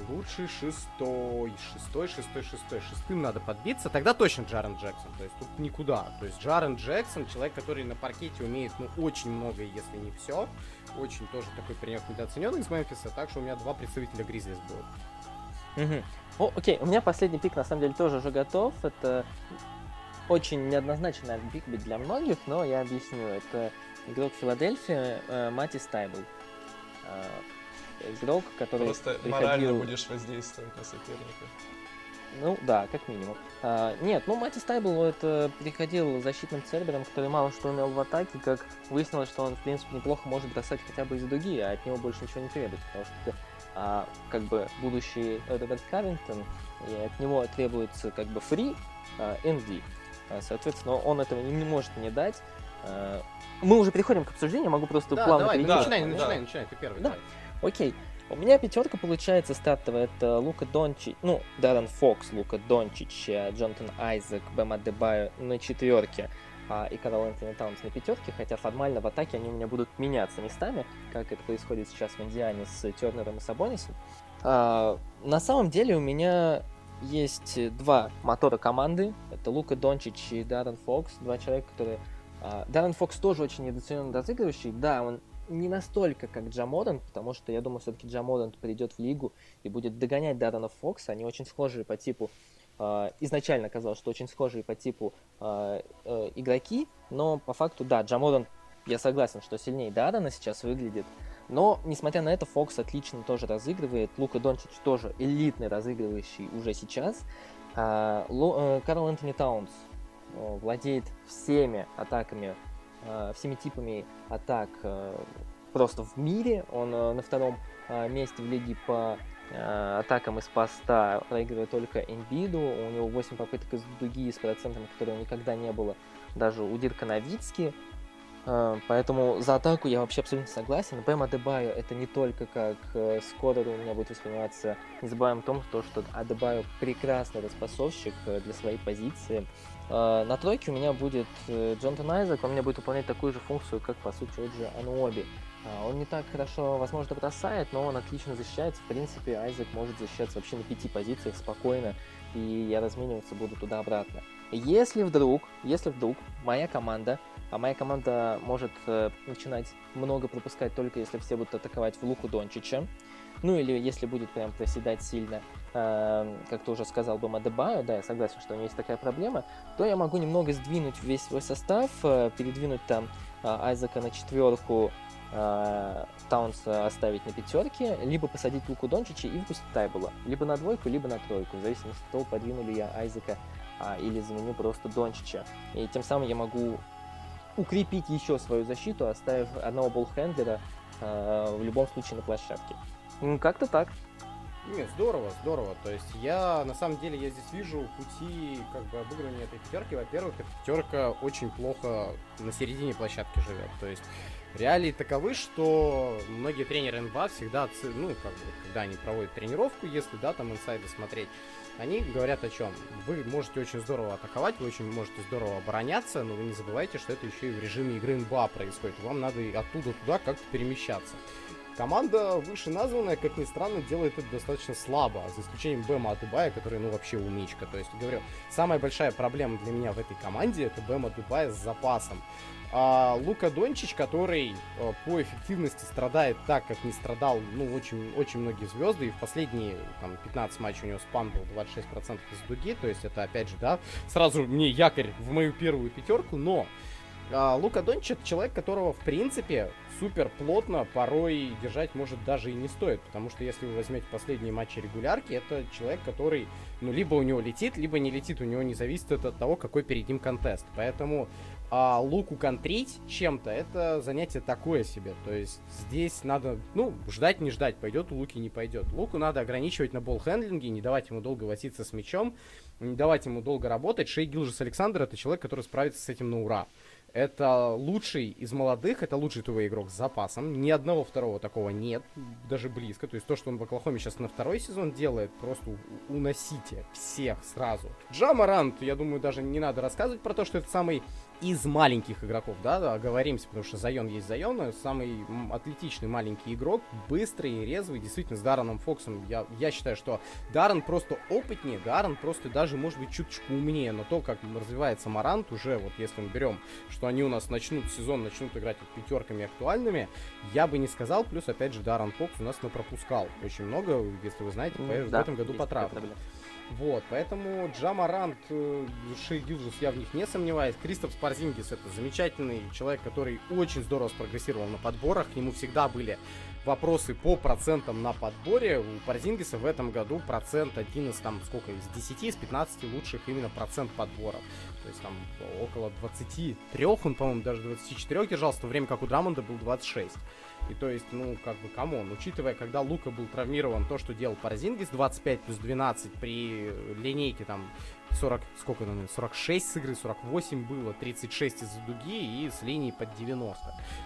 Лучший шестой, шестой, шестой, шестой. Шестым надо подбиться, тогда точно Джарен Джексон. То есть тут никуда. То есть Джарен Джексон, человек, который на паркете умеет, ну, очень многое, если не все. Очень тоже такой паренек недооцененный из Мемфиса. Так что у меня два представителя Гризлис будут. Мгм. О, окей, у меня последний пик на самом деле тоже уже готов. Это очень неоднозначный пик быть для многих, но я объясню. Это игрок Филадельфии э, Мати Стайбл. Игрок, который Просто приходил... морально будешь воздействовать на соперника. Ну да, как минимум. А, нет, ну Мати Стайбл это приходил защитным цербером, который мало что умел в атаке, как выяснилось, что он, в принципе, неплохо может бросать хотя бы из дуги, а от него больше ничего не требуется, потому что а, как бы будущий Роберт Каррингтон, и от него требуется как бы фри, а, ND. А, соответственно, он этого не, не может не дать. А, мы уже переходим к обсуждению, могу просто Да, плавно давай, перейти. да, начинай, да. начинай, начинай, ты первый, Да. давай. Окей. У меня пятерка получается стартовая. Это Лука Дончич, ну, Даррен Фокс, Лука Дончич, э, Джонатан Айзек, Бэм Адебайо на четверке а, и Карл Энтони Таунс на пятерке, хотя формально в атаке они у меня будут меняться местами, как это происходит сейчас в Индиане с Тернером и Сабонисом. А, на самом деле у меня есть два мотора команды. Это Лука Дончич и Даррен Фокс, два человека, которые... а, Даррен Фокс тоже очень недооцененный разыгрывающий. Да, он не настолько, как Джамоден, потому что я думаю, все-таки Джамоден придет в лигу и будет догонять Даррена Фокса. Они очень схожие по типу. э, изначально казалось, что очень схожие по типу э, э, игроки, но по факту, да, Джамоден, я согласен, что сильнее Даррена сейчас выглядит. Но, несмотря на это, Фокс отлично тоже разыгрывает. Лука Дончич тоже элитный разыгрывающий уже сейчас. А, э, Карл Антони Таунс э, владеет всеми атаками, всеми типами атак э, просто в мире. Он э, на втором э, месте в лиге по э, атакам из поста проигрывает только Эмбиду. У него 8 попыток из дуги с процентом, которого никогда не было даже у Дирка Новицки. Э, Поэтому за атаку я вообще абсолютно согласен. Бэм Адебайо это не только как э, скорер у меня будет восприниматься. Не забываем о том, что, Адебайо прекрасный распасовщик э, для своей позиции. Э, На тройке у меня будет э, Джонатан Айзек, он меня будет выполнять такую же функцию, как по сути Оджи Ануоби. А, Он не так хорошо, возможно, бросает, но он отлично защищается. В принципе, Айзек может защищаться вообще на пяти позициях спокойно, и я размениваться буду туда-обратно. Если вдруг, если вдруг моя команда, а моя команда может э, начинать много пропускать только если все будут атаковать в Луку Дончича, ну или если будет прям проседать сильно, э, как ты уже сказал, Бэм Адебайо, да, я согласен, что у него есть такая проблема, то я могу немного сдвинуть весь свой состав, э, передвинуть там э, Айзека на четверку, э, Таунса оставить на пятерке, либо посадить Луку Дончича и выпустить Тайбула. Либо на двойку, либо на тройку, в зависимости от того, подвину ли я Айзека а, или заменю просто Дончича. И тем самым я могу укрепить еще свою защиту, оставив одного болхендлера э, в любом случае на площадке. М, Как-то так. Нет, здорово, здорово. То есть я, на самом деле, я здесь вижу пути как бы обыгрывания этой пятерки. Во-первых, эта пятерка очень плохо на середине площадки живет. То есть реалии таковы, что многие тренеры НБА всегда, ну, как бы, когда они проводят тренировку, если, да, там инсайды смотреть, они говорят о чем? Вы можете очень здорово атаковать, вы очень можете здорово обороняться, но вы не забывайте, что это еще и в режиме игры НБА происходит. Вам надо и оттуда туда как-то перемещаться. Команда вышеназванная, как ни странно, делает это достаточно слабо, за исключением Бэма Адыбая, который, ну, вообще умичка. То есть, говорю, самая большая проблема для меня в этой команде это Бэм Адыбая с запасом. А Лука Дончич, который э, по эффективности страдает так, как не страдал, ну, очень, очень многие звезды, и в последние, там, 15 матчей у него спан был 26% из дуги, то есть это, опять же, да, сразу мне якорь в мою первую пятерку, но а, Лука Дончич это человек, которого, в принципе, супер плотно порой держать может даже и не стоит, потому что если вы возьмете последние матчи регулярки, это человек, который, ну, либо у него летит, либо не летит, у него не зависит от того, какой перед ним контест. Поэтому а, Луку контрить чем-то, это занятие такое себе. То есть здесь надо, ну, ждать не ждать, пойдет Луки, не пойдет. Луку надо ограничивать на болл-хендлинге, не давать ему долго возиться с мячом, не давать ему долго работать. Шей Гилжес Александр это человек, который справится с этим на ура. Это лучший из молодых, это лучший ТВ игрок с запасом. Ни одного второго такого нет, даже близко. То есть то, что он в Оклахоме сейчас на второй сезон делает, просто уносите всех сразу. Джамарант, я думаю, даже не надо рассказывать про то, что это самый из маленьких игроков, да, оговоримся, потому что Зайон есть Зайон, самый атлетичный маленький игрок, быстрый, резвый, действительно, с Дарреном Фоксом, я, я считаю, что Даррен просто опытнее, Даррен просто даже, может быть, чуточку умнее, но то, как развивается Марант, уже вот если мы берем, что они у нас начнут сезон, начнут играть вот пятерками актуальными, я бы не сказал, плюс, опять же, Даррен Фокс у нас пропускал очень много, если вы знаете, М, в да, этом году по травме. Вот, поэтому Джамарант, э, Шей Гилджес, я в них не сомневаюсь. Кристоф Спарзингис это замечательный человек, который очень здорово спрогрессировал на подборах. К нему всегда были вопросы по процентам на подборе, у Парзингиса в этом году процент один из там, сколько, из 10, из 15 лучших именно процент подборов. То есть там около 23, он, по-моему, даже 24 держался, в то время как у Драмонда был 26. И то есть, ну, как бы, come on, учитывая, когда Лука был травмирован, то, что делал Парзингис, 25 плюс 12 при линейке там 40, сколько, наверное, 46 с игры, 48 было, 36 из-за дуги и с линии под 90.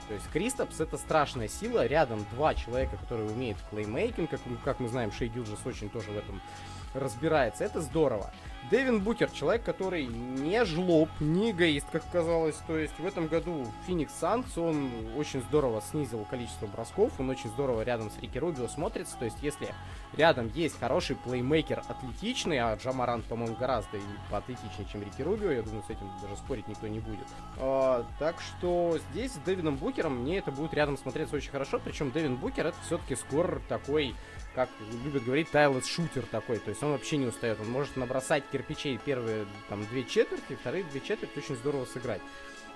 То есть Кристопс это страшная сила, рядом два человека, которые умеют плеймейкинг, как, как мы знаем, Шей Гилджес очень тоже в этом разбирается, это здорово. Дэвин Букер, человек, который не жлоб, не эгоист, как казалось. То есть в этом году Феникс Санс, он очень здорово снизил количество бросков, он очень здорово рядом с Рики Рубио смотрится. То есть если рядом есть хороший плеймейкер атлетичный, а Джамарант, по-моему, гораздо поатлетичнее, чем Рики Рубио, я думаю, с этим даже спорить никто не будет. А, так что здесь с Дэвином Букером мне это будет рядом смотреться очень хорошо, причем Дэвин Букер это все-таки скор такой как любят говорить, тайлес шутер такой. То есть он вообще не устает. Он может набросать кирпичей первые там две четверти, вторые две четверти очень здорово сыграть.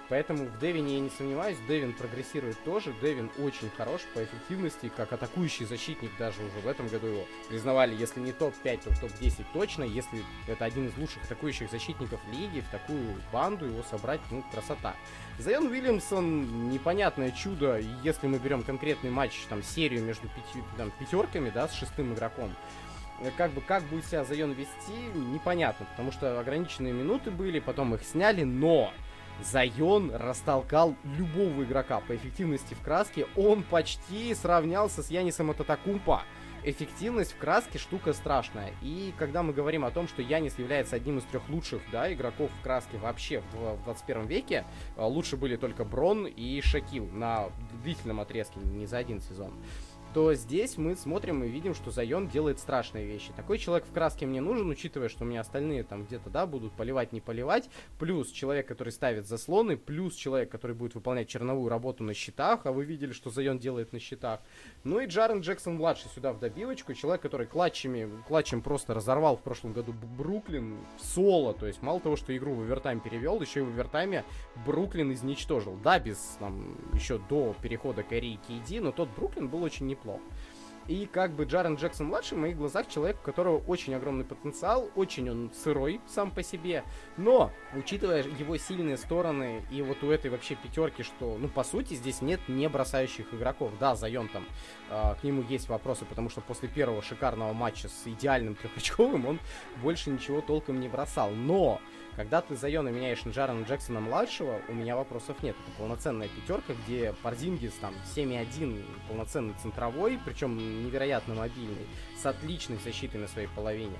Поэтому в Девине я не сомневаюсь, Девин прогрессирует тоже. Девин очень хорош по эффективности, как атакующий защитник даже уже в этом году его признавали, если не топ-5, то в топ-10 точно. Если это один из лучших атакующих защитников лиги, в такую банду его собрать, ну, красота. Зайон Уильямсон непонятное чудо, если мы берем конкретный матч, там, серию между пяти, там, пятерками, да, с шестым игроком как бы как будет себя Зайон вести, непонятно, потому что ограниченные минуты были, потом их сняли, но Зайон растолкал любого игрока по эффективности в краске. Он почти сравнялся с Янисом Ататакумпа. Эффективность в краске штука страшная. И когда мы говорим о том, что Янис является одним из трех лучших да, игроков в краске вообще в, в 21 веке, а, лучше были только Брон и Шакил на длительном отрезке, не за один сезон то здесь мы смотрим и видим, что Зайон делает страшные вещи. Такой человек в краске мне нужен, учитывая, что у меня остальные там где-то, да, будут поливать, не поливать, плюс человек, который ставит заслоны, плюс человек, который будет выполнять черновую работу на щитах, а вы видели, что Зайон делает на щитах. Ну и Джарен Джексон-младший сюда в добивочку, человек, который клатчами, клатчем просто разорвал в прошлом году Бруклин в соло, то есть мало того, что игру в овертайм перевел, еще и в овертайме Бруклин изничтожил. Да, без, там, еще до перехода Кэрри и Кейди, но тот Бруклин был очень неплох. И как бы Джарен Джексон младший в моих глазах человек, у которого очень огромный потенциал, очень он сырой сам по себе, но учитывая его сильные стороны и вот у этой вообще пятерки, что, ну, по сути, здесь нет не бросающих игроков. Да, Зайон там, э, к нему есть вопросы, потому что после первого шикарного матча с идеальным трехочковым он больше ничего толком не бросал. Но когда ты Зайона меняешь на Джарена Джексона младшего, у меня вопросов нет. Это полноценная пятерка, где Парзингис там 7-1 полноценный центровой, причем невероятно мобильный, с отличной защитой на своей половине.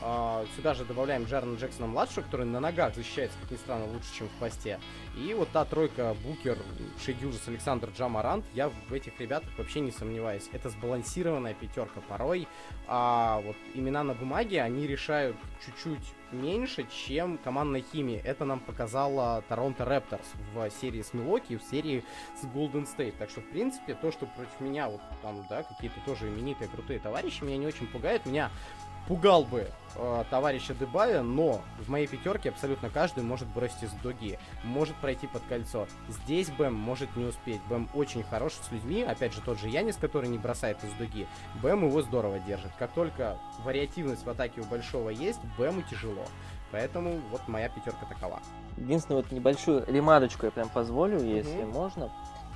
А, сюда же добавляем Джарна Джексона младшего, который на ногах защищается, как ни странно, лучше, чем в посте. И вот та тройка Букер, Шейгюжес, Александр Джамарант, я в этих ребятах вообще не сомневаюсь. Это сбалансированная пятерка. Порой а вот имена на бумаге, они решают чуть-чуть меньше, чем командная химия. Это нам показала Торонто Репторс в серии с Милоки и в серии с Голден Стейт. Так что, в принципе, то, что против меня вот там, да, какие-то тоже именитые крутые товарищи, меня не очень пугает. Меня пугал бы э, товарища Дебая, но в моей пятерке абсолютно каждый может бросить из дуги, может пройти под кольцо. Здесь Бэм может не успеть. Бэм очень хорош с людьми, опять же тот же Янис, который не бросает из дуги. Бэм его здорово держит. Как только вариативность в атаке у Большого есть, Бэму тяжело. Поэтому вот моя пятерка такова. Единственное, вот небольшую ремарочку я прям позволю, если mm-hmm. можно.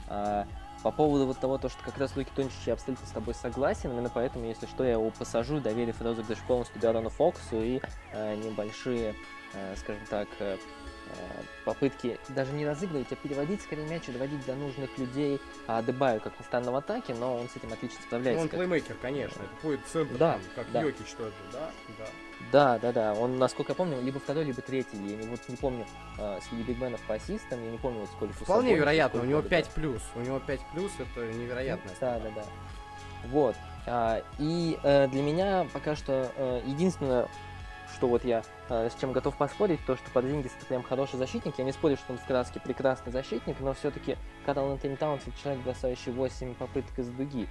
А, по поводу вот того, то, что как раз Луки Тончич я абсолютно с тобой согласен, именно поэтому, если что, я его посажу, доверив розыгрыш полностью Дарону Фоксу и э, небольшие, э, скажем так, э, э, попытки даже не разыгрывать, а переводить скорее мяч и доводить до нужных людей а Дебаю, как ни странно, в атаке, но он с этим отлично справляется. Ну, он как... плеймейкер, конечно, это будет центр, да, там, как да. Йокич тоже, да, да. Да, да, да. Он, насколько я помню, либо второй, либо третий. Я не, вот, не помню э, среди бигменов по ассистам, я не помню, вот сколько. Вполне вероятно, у него 5 плюс. У него 5 плюс, это невероятно. Да, да, да. Вот. А, и э, для меня пока что э, единственное, что вот я э, с чем готов поспорить, то, что Подзингис это прям хороший защитник. Я не спорю, что он в краске прекрасный защитник, но все-таки Карл Антони Таунс это человек, бросающий 8 попыток из дуги.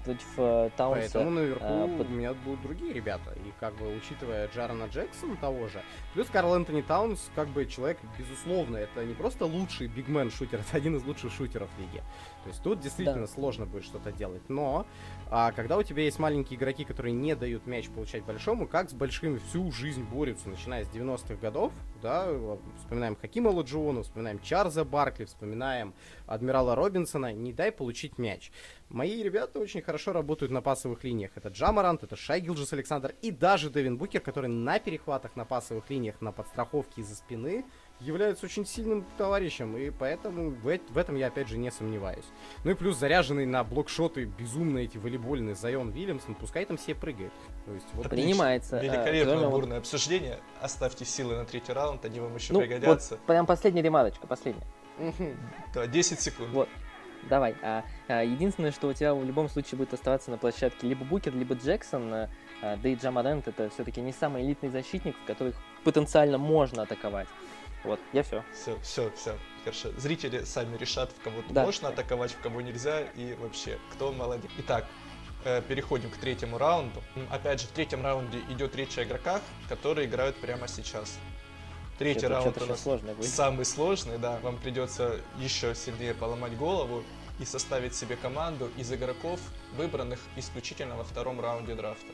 Против э, Таунса. Поэтому наверху у под- меня будут другие ребята. И как бы учитывая Джарена Джексона того же, плюс Карл Энтони Таунс, как бы человек, безусловно, это не просто лучший бигмен шутер, это один из лучших шутеров лиги. То есть тут действительно сложно будет что-то делать. Но а, когда у тебя есть маленькие игроки, которые не дают мяч получать большому, как с большими всю жизнь борются, начиная с 90-х годов, да, вспоминаем Хакима Ладжуона, вспоминаем Чарльза Баркли, вспоминаем Адмирала Робинсона, не дай получить мяч. Мои ребята очень хорошо работают на пасовых линиях. Это Джамарант, это Шай Гилджес Александр и даже Девин Букер, который на перехватах на пасовых линиях, на подстраховке из-за спины является очень сильным товарищем, и поэтому в, в этом я опять же не сомневаюсь. Ну и плюс заряженный на блокшоты безумно эти волейбольные Зайон Вильямсон, пускай там все прыгает. То есть вот. Принимается. э, Великолепное вот- бурное обсуждение. Оставьте силы на третий раунд, они вам еще Ну, пригодятся. вот прям последняя ремарочка, последняя. Да, 10 секунд. Вот. Давай. А, а, единственное, что у тебя в любом случае будет оставаться на площадке либо Букер, либо Джексон, а, а, да и Джамарент это все-таки не самый элитный защитник, в которых потенциально можно атаковать. Вот, я все. Все, все, все. Хорошо. Зрители сами решат, в кого Да. можно атаковать, в кого нельзя, и вообще, кто молодец. Итак, э, переходим к третьему раунду. Опять же, в третьем раунде идет речь о игроках, которые играют прямо сейчас. Третий раунд у нас сложно будет. самый сложный, да. Вам придется еще сильнее поломать голову и составить себе команду из игроков, выбранных исключительно во втором раунде драфта.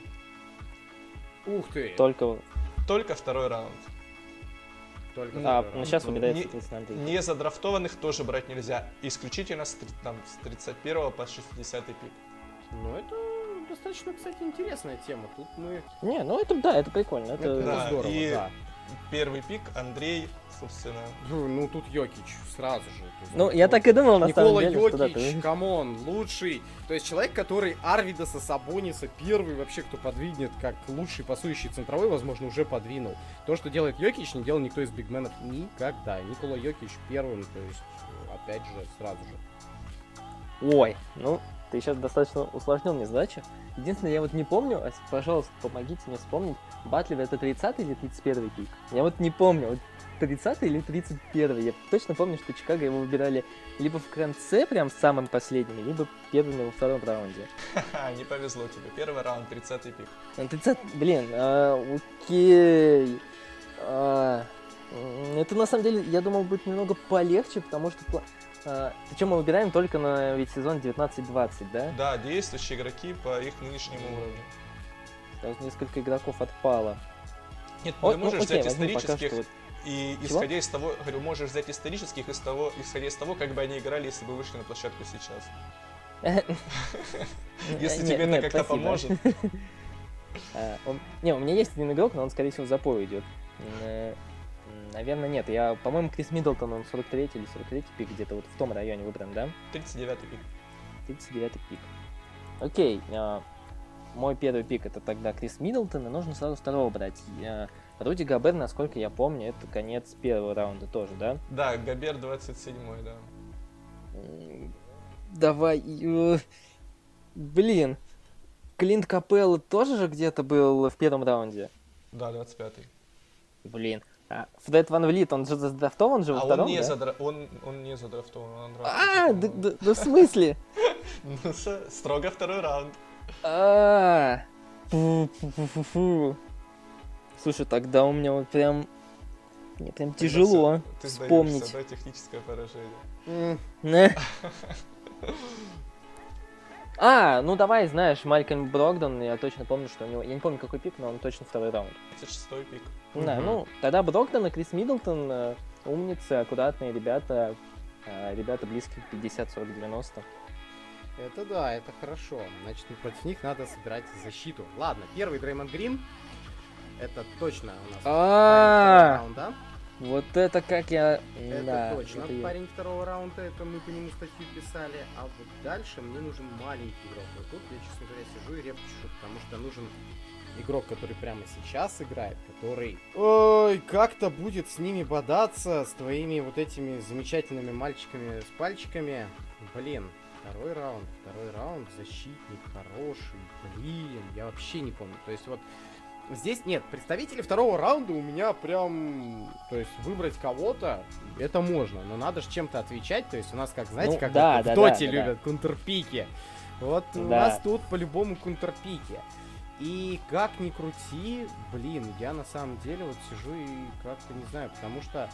Ух ты! Только... Только второй раунд. Только А, ну сейчас убедает, не-. Не задрафтованных тоже брать нельзя. Исключительно с, там, с 31 по 60 пик. Ну это достаточно, кстати, интересная тема. Тут мы... Не, ну это да, это прикольно. Это... Это Да, здорово, и- да. Первый пик Андрей, собственно. Ну, ну, тут Йокич сразу же. Ну, я так и думал, на Никола самом деле, Йокич, come on, лучший. То есть человек, который Арвидаса Сабониса первый вообще, кто подвинет как лучший пасующий центровой, возможно, уже подвинул. То, что делает Йокич, не делал никто из бигменов никогда. Никола Йокич первым, то есть, опять же, сразу же. Ой, ну, ты сейчас достаточно усложнил мне задачу. Единственное, я вот не помню, а, пожалуйста, помогите мне вспомнить, Батлер это 30 или 31 пик? Я вот не помню, вот 30 или 31 Я точно помню, что Чикаго его выбирали либо в конце, прям самым последним, либо первыми во втором раунде. Ха-ха, не повезло тебе. Первый раунд, 30 пик. Ну, 30, блин, а, окей. А, это на самом деле, я думал, будет немного полегче, потому что... а, причем мы выбираем только на ведь сезон 19-20, да? Да, действующие игроки по их нынешнему уровню. Сразу несколько игроков отпало. Нет, О, ты ну, можешь окей, взять исторических вот. и Чего? исходя из того, говорю, можешь взять исторических из того, исходя из того, как бы они играли, если бы вышли на площадку сейчас. Если тебе это как-то поможет. А, Не, у меня есть один игрок, но он, скорее всего, запой идет. Наверное, нет. Я, по-моему, Крис Миддлтон, он 43 или 43 пик, где-то вот в том районе выбран, да? 39 пик. 39 пик. Окей, а, мой первый пик это тогда Крис Миддлтон, и нужно сразу второго брать. Я- Руди Габер, насколько я помню, это конец первого раунда тоже, да? Да, Габер 27 да. Давай. э, Блин. Клинт Капелло тоже же где-то был в первом раунде? Да, 25-й. Блин. А Фред Ван Влит, он же задрафтован же во А втором, он не, да? задра... он, он не задрафтован, он А, драфтован. да, да- да в смысле? Ну, строго второй раунд. А. Слушай, тогда у меня вот прям... Мне прям тяжело ты вспомнить. да, техническое поражение. А, ну давай, знаешь, Малькольм Брогдон, я точно помню, что у него... Я не помню, какой пик, но он точно второй раунд. 36 пик. Да, Мгм. ну, тогда Брогдон и Крис Миддлтон э, умницы, аккуратные ребята, э, ребята близкие к 50, 40, 90. Это да, это хорошо. Значит, против них надо собирать защиту. Ладно, первый Дреймонд Грин. Это точно у нас А, раунда. Вот это как я... Это Да, точно это я- парень второго раунда, это мы по нему статью писали. А вот дальше мне нужен маленький игрок. Вот тут я, честно говоря, сижу и репчу, потому что нужен игрок, который прямо сейчас играет, который... Ой, как-то будет с ними бодаться, с твоими вот этими замечательными мальчиками с пальчиками. Блин, второй раунд, второй раунд, защитник хороший, блин, я вообще не помню. То есть вот Здесь нет, представители второго раунда у меня прям, то есть выбрать кого-то, это можно, но надо же чем-то отвечать, то есть у нас как, знаете, Ну, как да, вот да, в Доте да, да, любят контрпики. Вот у Да. нас тут по-любому контрпики. И как ни крути, блин, я на самом деле вот сижу и как-то не знаю, потому что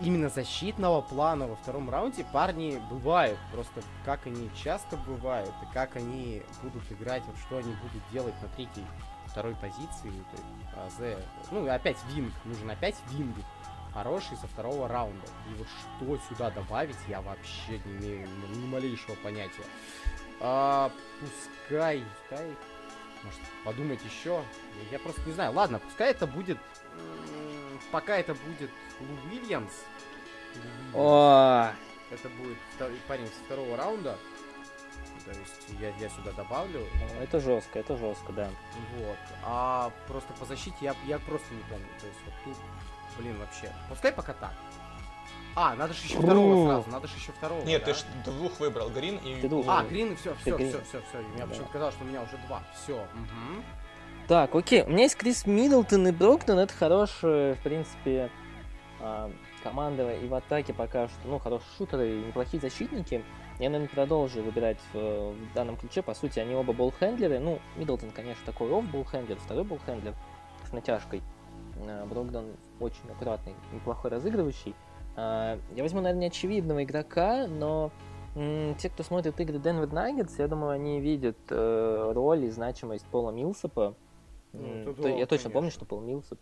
именно защитного плана во втором раунде парни бывают. Просто как они часто бывают, и как они будут играть, вот что они будут делать на третьей, второй позиции. есть, АЗ. Ну, опять винг. Нужен опять винг. Хороший со второго раунда. И вот что сюда добавить, я вообще не имею ни, малейшего понятия. А, пускай, пускай, может, подумать еще. Я, я просто не знаю. Ладно, пускай это будет, пока это будет Лу Уильямс. О, Это будет парень со второго раунда. То есть я, я сюда добавлю. это жестко, это жестко, да. Вот. А просто по защите я, я просто не помню. То есть вот тут, блин, вообще. Пускай пока так. А, надо же еще второго сразу, надо же еще второго. Нет, да? ты ж двух выбрал, Грин и... Ты двух. А, Грин, все, все, Грин. все, все, все. Я Да. почему-то казалось, что у меня уже два. Все. Так, окей. У меня есть Крис Миддлтон и Брокнон. Это хорошие, в принципе, а, команда и в атаке пока что, ну, хорошие шутеры и неплохие защитники. Я, наверное, продолжу выбирать в, в данном ключе. По сути, они оба болхендлеры. Ну, Миддлтон, конечно, такой оф болхендлер, второй болхендлер с натяжкой. А, Брогдон очень аккуратный, неплохой разыгрывающий. А, Я возьму, наверное, неочевидного игрока, но те, кто смотрит игры Denver Nuggets, я думаю, они видят э, роль и значимость Пола Милсапа. Ну, то- я точно помню, конечно. что Пол Милсап...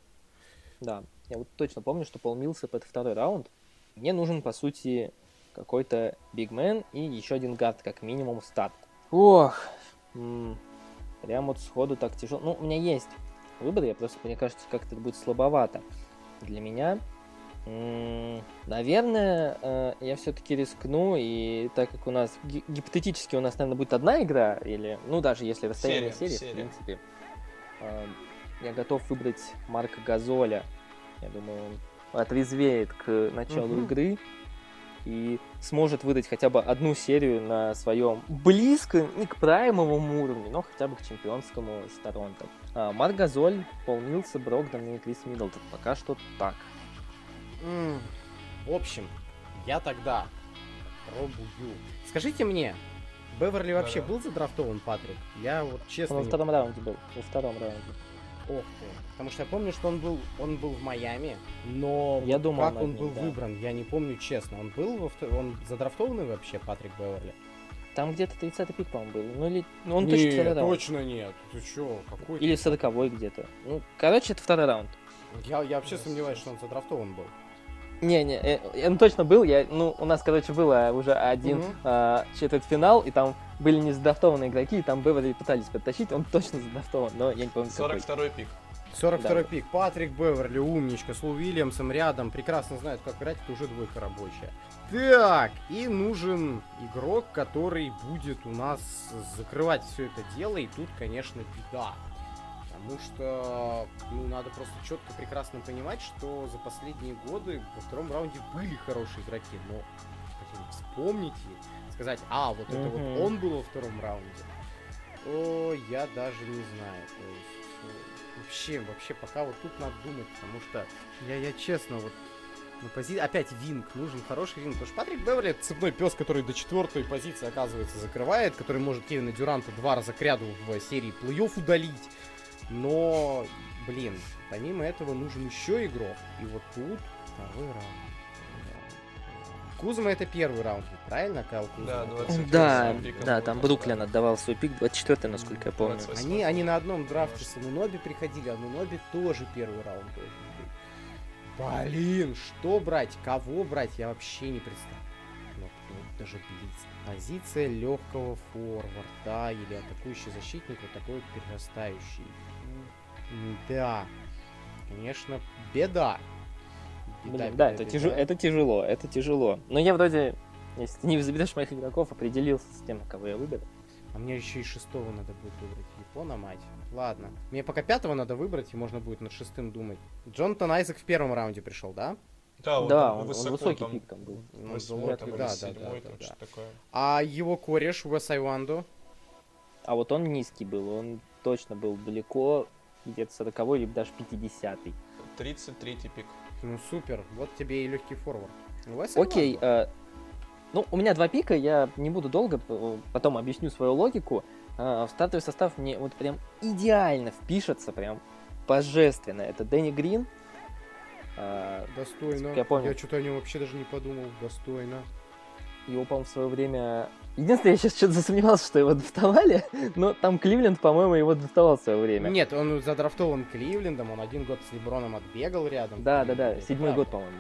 Да, я вот точно помню, что Пол Милсап это второй раунд. Мне нужен, по сути, какой-то бигмен и еще один гард, как минимум, старт. Ох, м, прям вот сходу так тяжело. Ну, у меня есть выбор, я просто, мне кажется, как-то это будет слабовато для меня. Наверное, э, я все-таки рискну, и так как у нас ги- гипотетически у нас, наверное, будет одна игра, или, ну, даже если расстояние Серия, серии, серия. в принципе, э, я готов выбрать Марка Газоля. Я думаю, он отрезвеет к началу Мгм. игры и сможет выдать хотя бы одну серию на своем близком, не к праймовому уровню, но хотя бы к чемпионскому с Торонто. А, Марк Газоль, Пол Милса, Брогдон и Крис Миддлтон. Пока что так. М, В общем, я тогда пробую. Скажите мне, Беверли вообще Да-да. был задрафтован, Патрик? Я вот честно Он во не втором раунде был. Во втором раунде. Ох ты. Потому что я помню, что он был, он был в Майами, но Я думал как он ним, был да. выбран, я не помню честно. Он был во втор- он задрафтованный вообще, Патрик Беверли? Там где-то 30-й пик, по-моему, был. Ну, или... ну, он точно второй раунд. точно нет. Ты чё, какой? Или 40 где-то. Ну, короче, это второй раунд. Я, я вообще сомневаюсь, что он задрафтован был. Не-не, э, он точно был. Я, ну, у нас, короче, было уже один Мгм. а, четвертьфинал, и там были не задрафтованные игроки, и там Беверли пытались подтащить. Он точно задрафтован, но я не помню, какой. 42-й пик. 42 Да. пик. Патрик Беверли, умничка, с Лу Уильямсом рядом. Прекрасно знает, как играть, это уже двойка рабочая. Так, и нужен игрок, который будет у нас закрывать все это дело. И тут, конечно, беда. Потому что, ну, надо просто четко, прекрасно понимать, что за последние годы во втором раунде были хорошие игроки. Но блин, вспомнить и сказать, а, вот это вот он был во втором раунде. О, я даже не знаю. То есть, э, вообще, вообще, пока вот тут надо думать, потому что я, я честно, вот на пози... опять винг, нужен хороший винг, потому что Патрик Беверли это цепной пес, который до четвертой позиции, оказывается, закрывает, который может Кевина Дюранта два раза к ряду в серии плей-офф удалить. Но, блин, помимо этого нужен еще игрок. И вот тут второй раунд. Кузма это первый раунд, правильно, Кайл Кузма? Да, 20. Да, да, там. Бруклин отдавал свой пик, 24 насколько я помню. 28. Они, они на одном драфте с Ануноби приходили, а Ануноби тоже первый раунд должен быть. Блин, что брать, кого брать, я вообще не представляю. Ну, ну, даже блиц. Позиция легкого форварда или атакующий защитник, вот такой вот перерастающий. Да, конечно, беда. Беда, Блин, беда, да, это, беда. тяжело, это тяжело, это тяжело. Но я вроде, если ты не заберешь моих игроков, определился с тем, кого я выберу. А мне еще и шестого надо будет выбрать. Япона, мать. Ладно. Мне пока пятого надо выбрать, и можно будет над шестым думать. Джонатан Айзек в первом раунде пришел, да? Да, вот да, там он, он высоко, высокий там пик там был. Ну, восьмой, там, да, да, седьмой, да, там да, такое. А его кореш Уэс Айвандо? А вот он низкий был, он точно был далеко, где-то 40 либо даже 50 33-й пик. Ну супер, вот тебе и легкий форвард. Уэс Окей, Айвандо. э, Ну, у меня два пика, я не буду долго, потом объясню свою логику. А, В стартовый состав мне вот прям идеально впишется, прям божественно. Это Дэнни Грин, а, Достойно. Я понял. что-то о нем вообще даже не подумал. Достойно. Его, по-моему, в свое время... Единственное, я сейчас что-то засомневался, что его драфтовали, но там Кливленд, по-моему, его драфтовал в свое время. Нет, он задрафтован Кливлендом, он один год с Леброном отбегал рядом. Да, да, да, седьмой год, по-моему.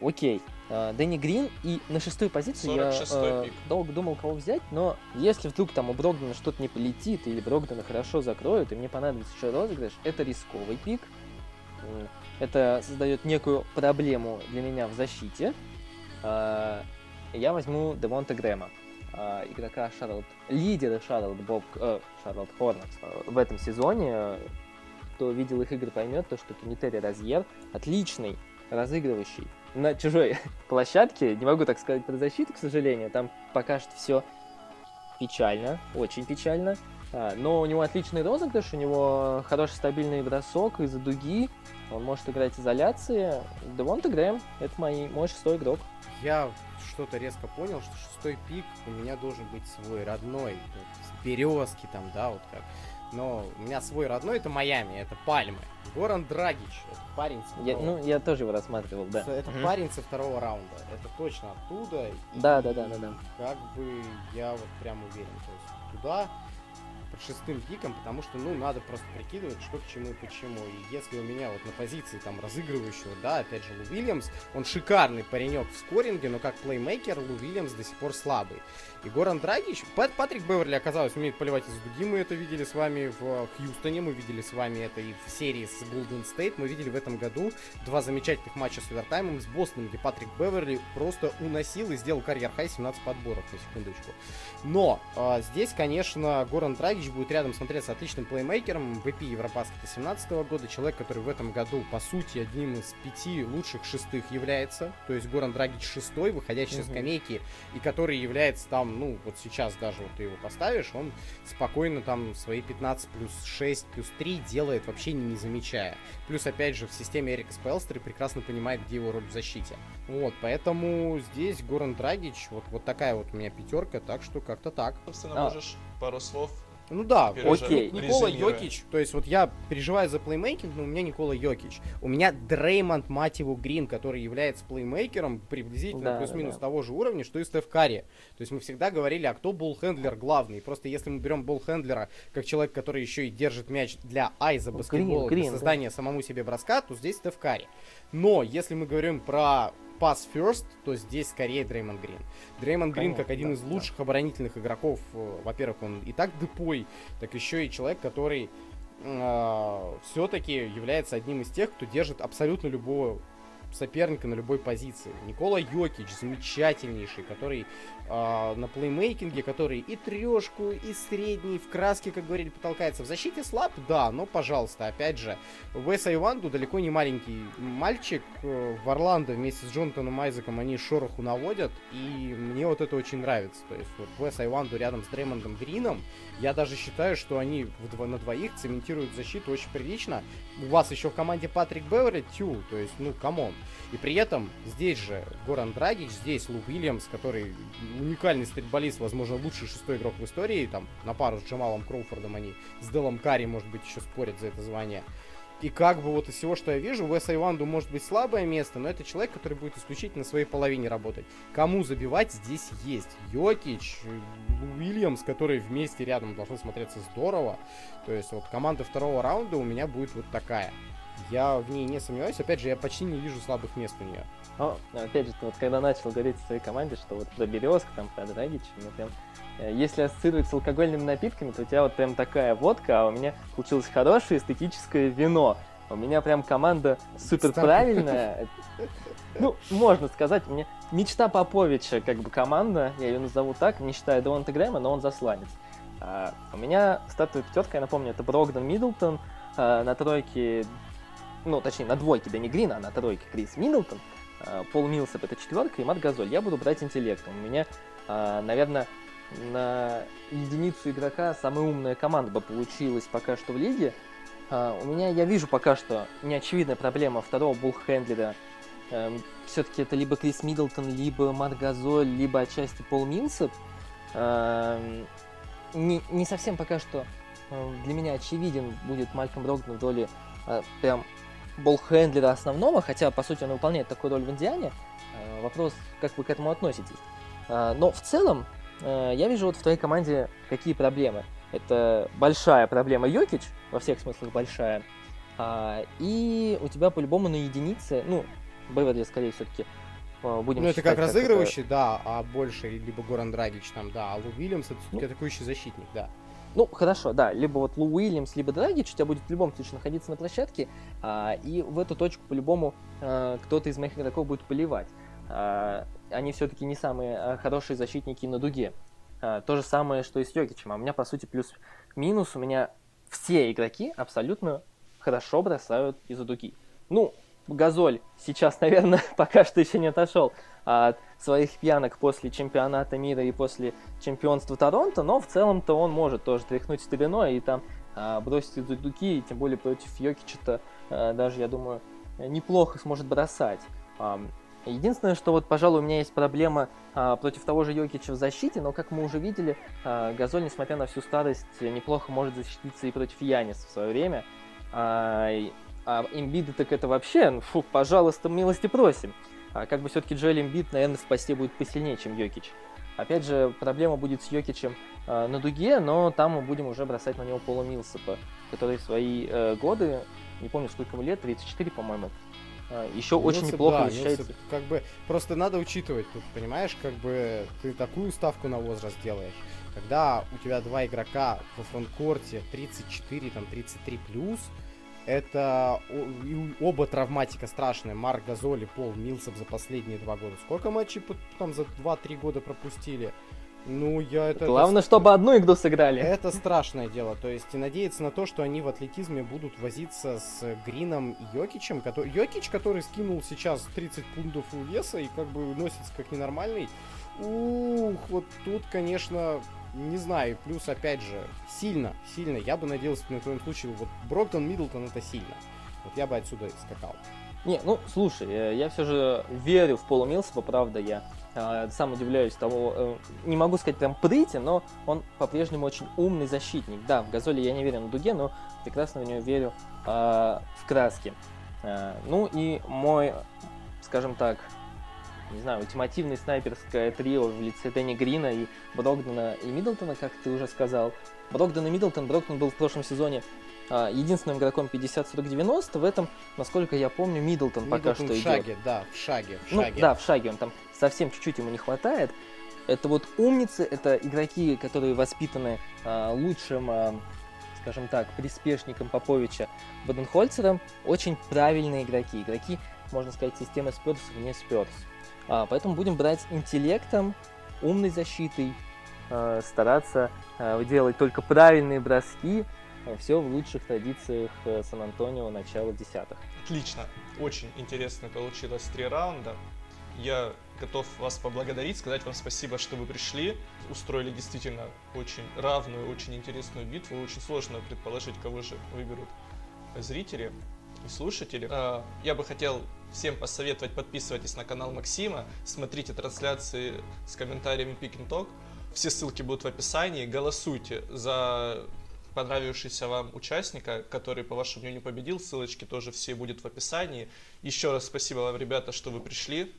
Окей. А, Дэнни Грин, и на шестой позиции я 46-й э, пик. долго думал, кого взять, но если вдруг там у Брогдана что-то не полетит, или Брогдана хорошо закроют, и мне понадобится еще розыгрыш, это рисковый пик. Это создает некую проблему для меня в защите. А, Я возьму Девонта Грэма, а, игрока Шарлот, лидера Шарлот Боб, э, Шарлот Хорнетс э, в этом сезоне. Кто видел их игры, поймет то, что Кеннетери Розьер отличный разыгрывающий на чужой площадке. Не могу так сказать про защиту, к сожалению. Там пока что все печально, очень печально. А, но у него отличный розыгрыш, у него хороший стабильный бросок из-за дуги. Он может играть изоляции. Девонта Грэм, это мой, мой шестой игрок. Я что-то резко понял, что шестой пик у меня должен быть свой родной. Березки там, да, вот как. Но у меня свой родной это Майами, это Пальмы. Горан Драгич, это парень со Я, второго- ну, я тоже его рассматривал, да. Это Мгм. парень со второго раунда. Это точно оттуда. и Да, да, да, да, да. Как бы я вот прям уверен. То есть туда шестым пиком, потому что, ну, надо просто прикидывать, что к чему и почему. И если у меня вот на позиции там разыгрывающего, да, опять же, Лу Уильямс, он шикарный паренек в скоринге, но как плеймейкер Лу Уильямс до сих пор слабый. И Горан Драгич, Пат- Патрик Беверли, оказалось, умеет поливать из дуги, мы это видели с вами в Хьюстоне, мы видели с вами это и в серии с Golden State, мы видели в этом году два замечательных матча с овертаймом с Бостоном, где Патрик Беверли просто уносил и сделал карьер-хай 17 подборов, на секундочку. Но а, здесь, конечно, Горан Драгич будет рядом смотреться отличным плеймейкером, VP Европаскета 17 года, человек, который в этом году, по сути, одним из пяти лучших шестых является, то есть Горан Драгич шестой, выходящий со Мгм. скамейки, и который является там, ну, вот сейчас даже вот ты его поставишь, он спокойно там свои 15 плюс 6 плюс 3 делает, вообще не, замечая. Плюс, опять же, в системе Эрика Спелстера прекрасно понимает, где его роль в защите. Вот, поэтому здесь Горан Драгич, вот, вот такая вот у меня пятерка, так что как-то так. Собственно, А. можешь пару слов Ну да, Окей. Никола. Йокич, то есть вот я переживаю за плеймейкинг, но у меня Никола Йокич. У меня Дреймонд, мать его, Грин, который является плеймейкером приблизительно Да, плюс-минус да. того же уровня, что и Стеф Карри. То есть мы всегда говорили, а кто болхендлер главный. Просто если мы берем болхендлера как человек, который еще и держит мяч для айза баскетбола, Грин, для создания самому себе броска, то здесь Стеф Карри. Но если мы говорим про pass first, то здесь скорее Дреймонд Грин. Дреймонд Грин как один да, из да. лучших оборонительных игроков. э, Во-первых, он и так депой, так еще и человек, который все-таки является одним из тех, кто держит абсолютно любого соперника на любой позиции. Никола Йокич, замечательнейший, который а, на плеймейкинге, который и трешку, и средний, в краске, как говорили, потолкается. В защите слаб, да, но, пожалуйста, опять же, Уэс Айванду далеко не маленький мальчик. э, В Орландо вместе с Джонатаном Айзеком они шороху наводят, и мне вот это очень нравится. То есть вот Уэс Айванду рядом с Дреймондом Грином, я даже считаю, что они вдво- на двоих цементируют защиту очень прилично. У вас еще в команде Патрик Беверли, тю, то есть, ну, come on. И при этом здесь же Горан Драгич, здесь Лу Уильямс, который уникальный стритболист, возможно, лучший шестой игрок в истории, там, на пару с Джамалом Кроуфордом они с Деллом Карри, может быть, еще спорят за это звание. И как бы вот из всего, что я вижу, Уэс Иванду может быть слабое место, но это человек, который будет исключительно на своей половине работать. Кому забивать здесь есть. Йокич, Уильямс, которые вместе рядом должны смотреться здорово. То есть вот команда второго раунда у меня будет вот такая. Я в ней не сомневаюсь. Опять же, я почти не вижу слабых мест у нее. Но, опять же, вот когда начал говорить о своей команде, что вот про Березка, там, про Драгича, ну прям, э, если ассоциировать с алкогольными напитками, то у тебя вот прям такая водка, а у меня получилось хорошее эстетическое вино. У меня прям команда супер правильная. Ну, можно сказать, меня мечта Поповича, как бы команда, я ее назову так, не считая Девонта Грэма, но он засланец. А, у меня стартовая пятерка, я напомню, это Брогдон Миддлтон, а, на тройке, ну, точнее, на двойке Дэнни Грин, а на тройке Крис Миддлтон, Пол Милсап это четверка, и Марк Газоль. Я буду брать интеллектом. У меня, а, наверное, на единицу игрока самая умная команда бы получилась пока что в лиге. А, У меня, я вижу пока что неочевидная проблема второго болхендлера Эм, Все-таки это либо Крис Миддлтон, либо Марк Газоль, либо отчасти Пол Милсап. Эм, Не, не совсем пока что э, для меня очевиден будет Мальком Брогдон в роли э, прям болхендлера основного, хотя, по сути, он выполняет такую роль в Индиане. Э, Вопрос, как вы к этому относитесь. Э, Но в целом, э, я вижу вот в твоей команде какие проблемы. Это большая проблема Йокич, во всех смыслах большая. А, И у тебя по-любому на единице, ну, Беверли, скорее, все-таки будем Ну, это считать, как разыгрывающий, да, а больше, либо Горан Драгич там, да, а Лу Вильямс это все-таки атакующий защитник, да. Ну, хорошо, да, либо вот Лу Уильямс, либо Драгич у тебя будет в любом случае находиться на площадке, а, и в эту точку по-любому а, кто-то из моих игроков будет поливать. А, они все-таки не самые а, хорошие защитники на дуге. А, то же самое, что и с Йокичем. А у меня, по сути, плюс-минус, у меня все игроки абсолютно хорошо бросают из-за дуги. Ну, Газоль сейчас, наверное, пока что еще не отошел от своих пьянок после чемпионата мира и после чемпионства Торонто, но в целом-то он может тоже тряхнуть стариной и там а, бросить из дуги, и тем более против Йокича-то а, даже, я думаю, неплохо сможет бросать. Единственное, что вот, пожалуй, у меня есть проблема а, против того же Йокича в защите, но, как мы уже видели, Газоль, несмотря на всю старость, неплохо может защититься и против Яниса в свое время. А Эмбида так это вообще, ну, фу, пожалуйста, милости просим. А как бы все-таки Джоэль Эмбид, наверное, в посте будет посильнее, чем Йокич. Опять же, проблема будет с Йокичем а, на дуге, но там мы будем уже бросать на него Пола Милсапа, который в свои э, годы, не помню сколько ему лет, 34, по-моему, а, еще очень Милсап, неплохо да, защищается. Милсап, как бы, просто надо учитывать тут, понимаешь, как бы ты такую ставку на возраст делаешь, когда у тебя два игрока во фронткорте 34, там 33 плюс, это оба травматика страшные. Марк Газоль и Пол Милсап за последние два года. Сколько матчей там за 2-3 года пропустили? Ну, я это... Главное, чтобы одну игру сыграли. Это страшное дело. То есть и надеяться на то, что они в атлетизме будут возиться с Грином и Йокичем. Который... Йокич, который скинул сейчас 30 пундов веса и как бы носится как ненормальный. Ух, вот тут, конечно, не знаю. Плюс, опять же, сильно, сильно. Я бы надеялся на твоем случае, вот Брогдон, Миддлтон это сильно. Вот я бы отсюда скакал. Не, ну слушай, э, я все же верю в Пола Милсапа, правда, я э, сам удивляюсь того, э, не могу сказать прям прыти, но он по-прежнему очень умный защитник. Да, в Газоле я не верю на дуге, но прекрасно в него верю э, в краски. Э, ну и мой, скажем так, не знаю, ультимативное снайперское трио в лице Дэнни Грина и Брогдона и Миддлтона, как ты уже сказал. Брогдон и Миддлтон, Брогдон был в прошлом сезоне а, единственным игроком 50-40-90, в этом, насколько я помню, Миддлтон пока Миддлтон что в идет. шаге, да, в шаге, в Ну, шаге. да, в шаге он там совсем чуть-чуть ему не хватает. Это вот умницы, это игроки, которые воспитаны а, лучшим, а, скажем так, приспешником Поповича Баденхольцером. Очень правильные игроки. Игроки, можно сказать, системы Спёрс вне Спёрс. А, поэтому будем брать интеллектом, умной защитой, а, стараться а, делать только правильные броски. Все в лучших традициях э, Сан-Антонио начала десятых. Отлично. Очень интересно получилось три раунда. Я готов вас поблагодарить, сказать вам спасибо, что вы пришли. Устроили действительно очень равную, очень интересную битву. Очень сложно предположить, кого же выберут зрители и слушатели. Я бы хотел всем посоветовать, подписывайтесь на канал Максима, смотрите трансляции с комментариями Talk. Все ссылки будут в описании. Голосуйте за понравившийся вам участника, который, по вашему мнению, победил. Ссылочки тоже все будут в описании. Еще раз спасибо вам, ребята, что вы пришли.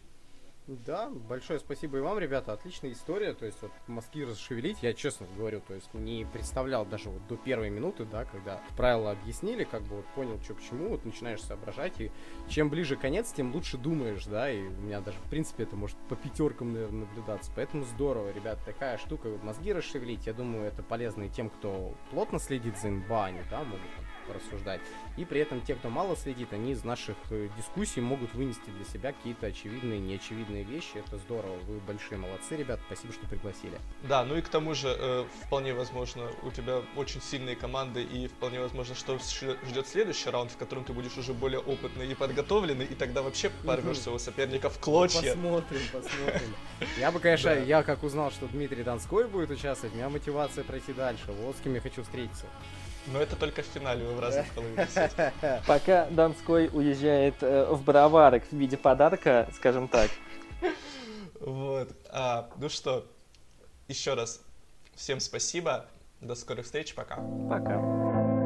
Да, большое спасибо и вам, ребята. Отличная история. То есть вот мозги расшевелить, я честно говорю, то есть не представлял даже вот до первой минуты, да, когда правила объяснили, как бы вот понял, что к чему, вот начинаешь соображать, и чем ближе конец, тем лучше думаешь, да, и у меня даже, в принципе, это может по пятеркам, наверное, наблюдаться. Поэтому здорово, ребят, такая штука, мозги расшевелить, я думаю, это полезно и тем, кто плотно следит за НБА, они, да, могут там порассуждать. И при этом те, кто мало следит, они из наших э, дискуссий могут вынести для себя какие-то очевидные, неочевидные вещи. Это здорово. Вы большие молодцы, ребят. Спасибо, что пригласили. Да, ну и к тому же, э, вполне возможно, у тебя очень сильные команды, и вполне возможно, что ждет следующий раунд, в котором ты будешь уже более опытный и подготовленный, и тогда вообще порвешь своего соперника в клочья. Посмотрим, посмотрим. Я бы, конечно, я как узнал, что Дмитрий Донской будет участвовать, у меня мотивация пройти дальше. Вот с кем я хочу встретиться. Но это только в финале вы в разных половинах. Пока Донской уезжает э, в Броварок в виде подарка, скажем так. Вот. А, ну что, еще раз всем спасибо. До скорых встреч. Пока. Пока.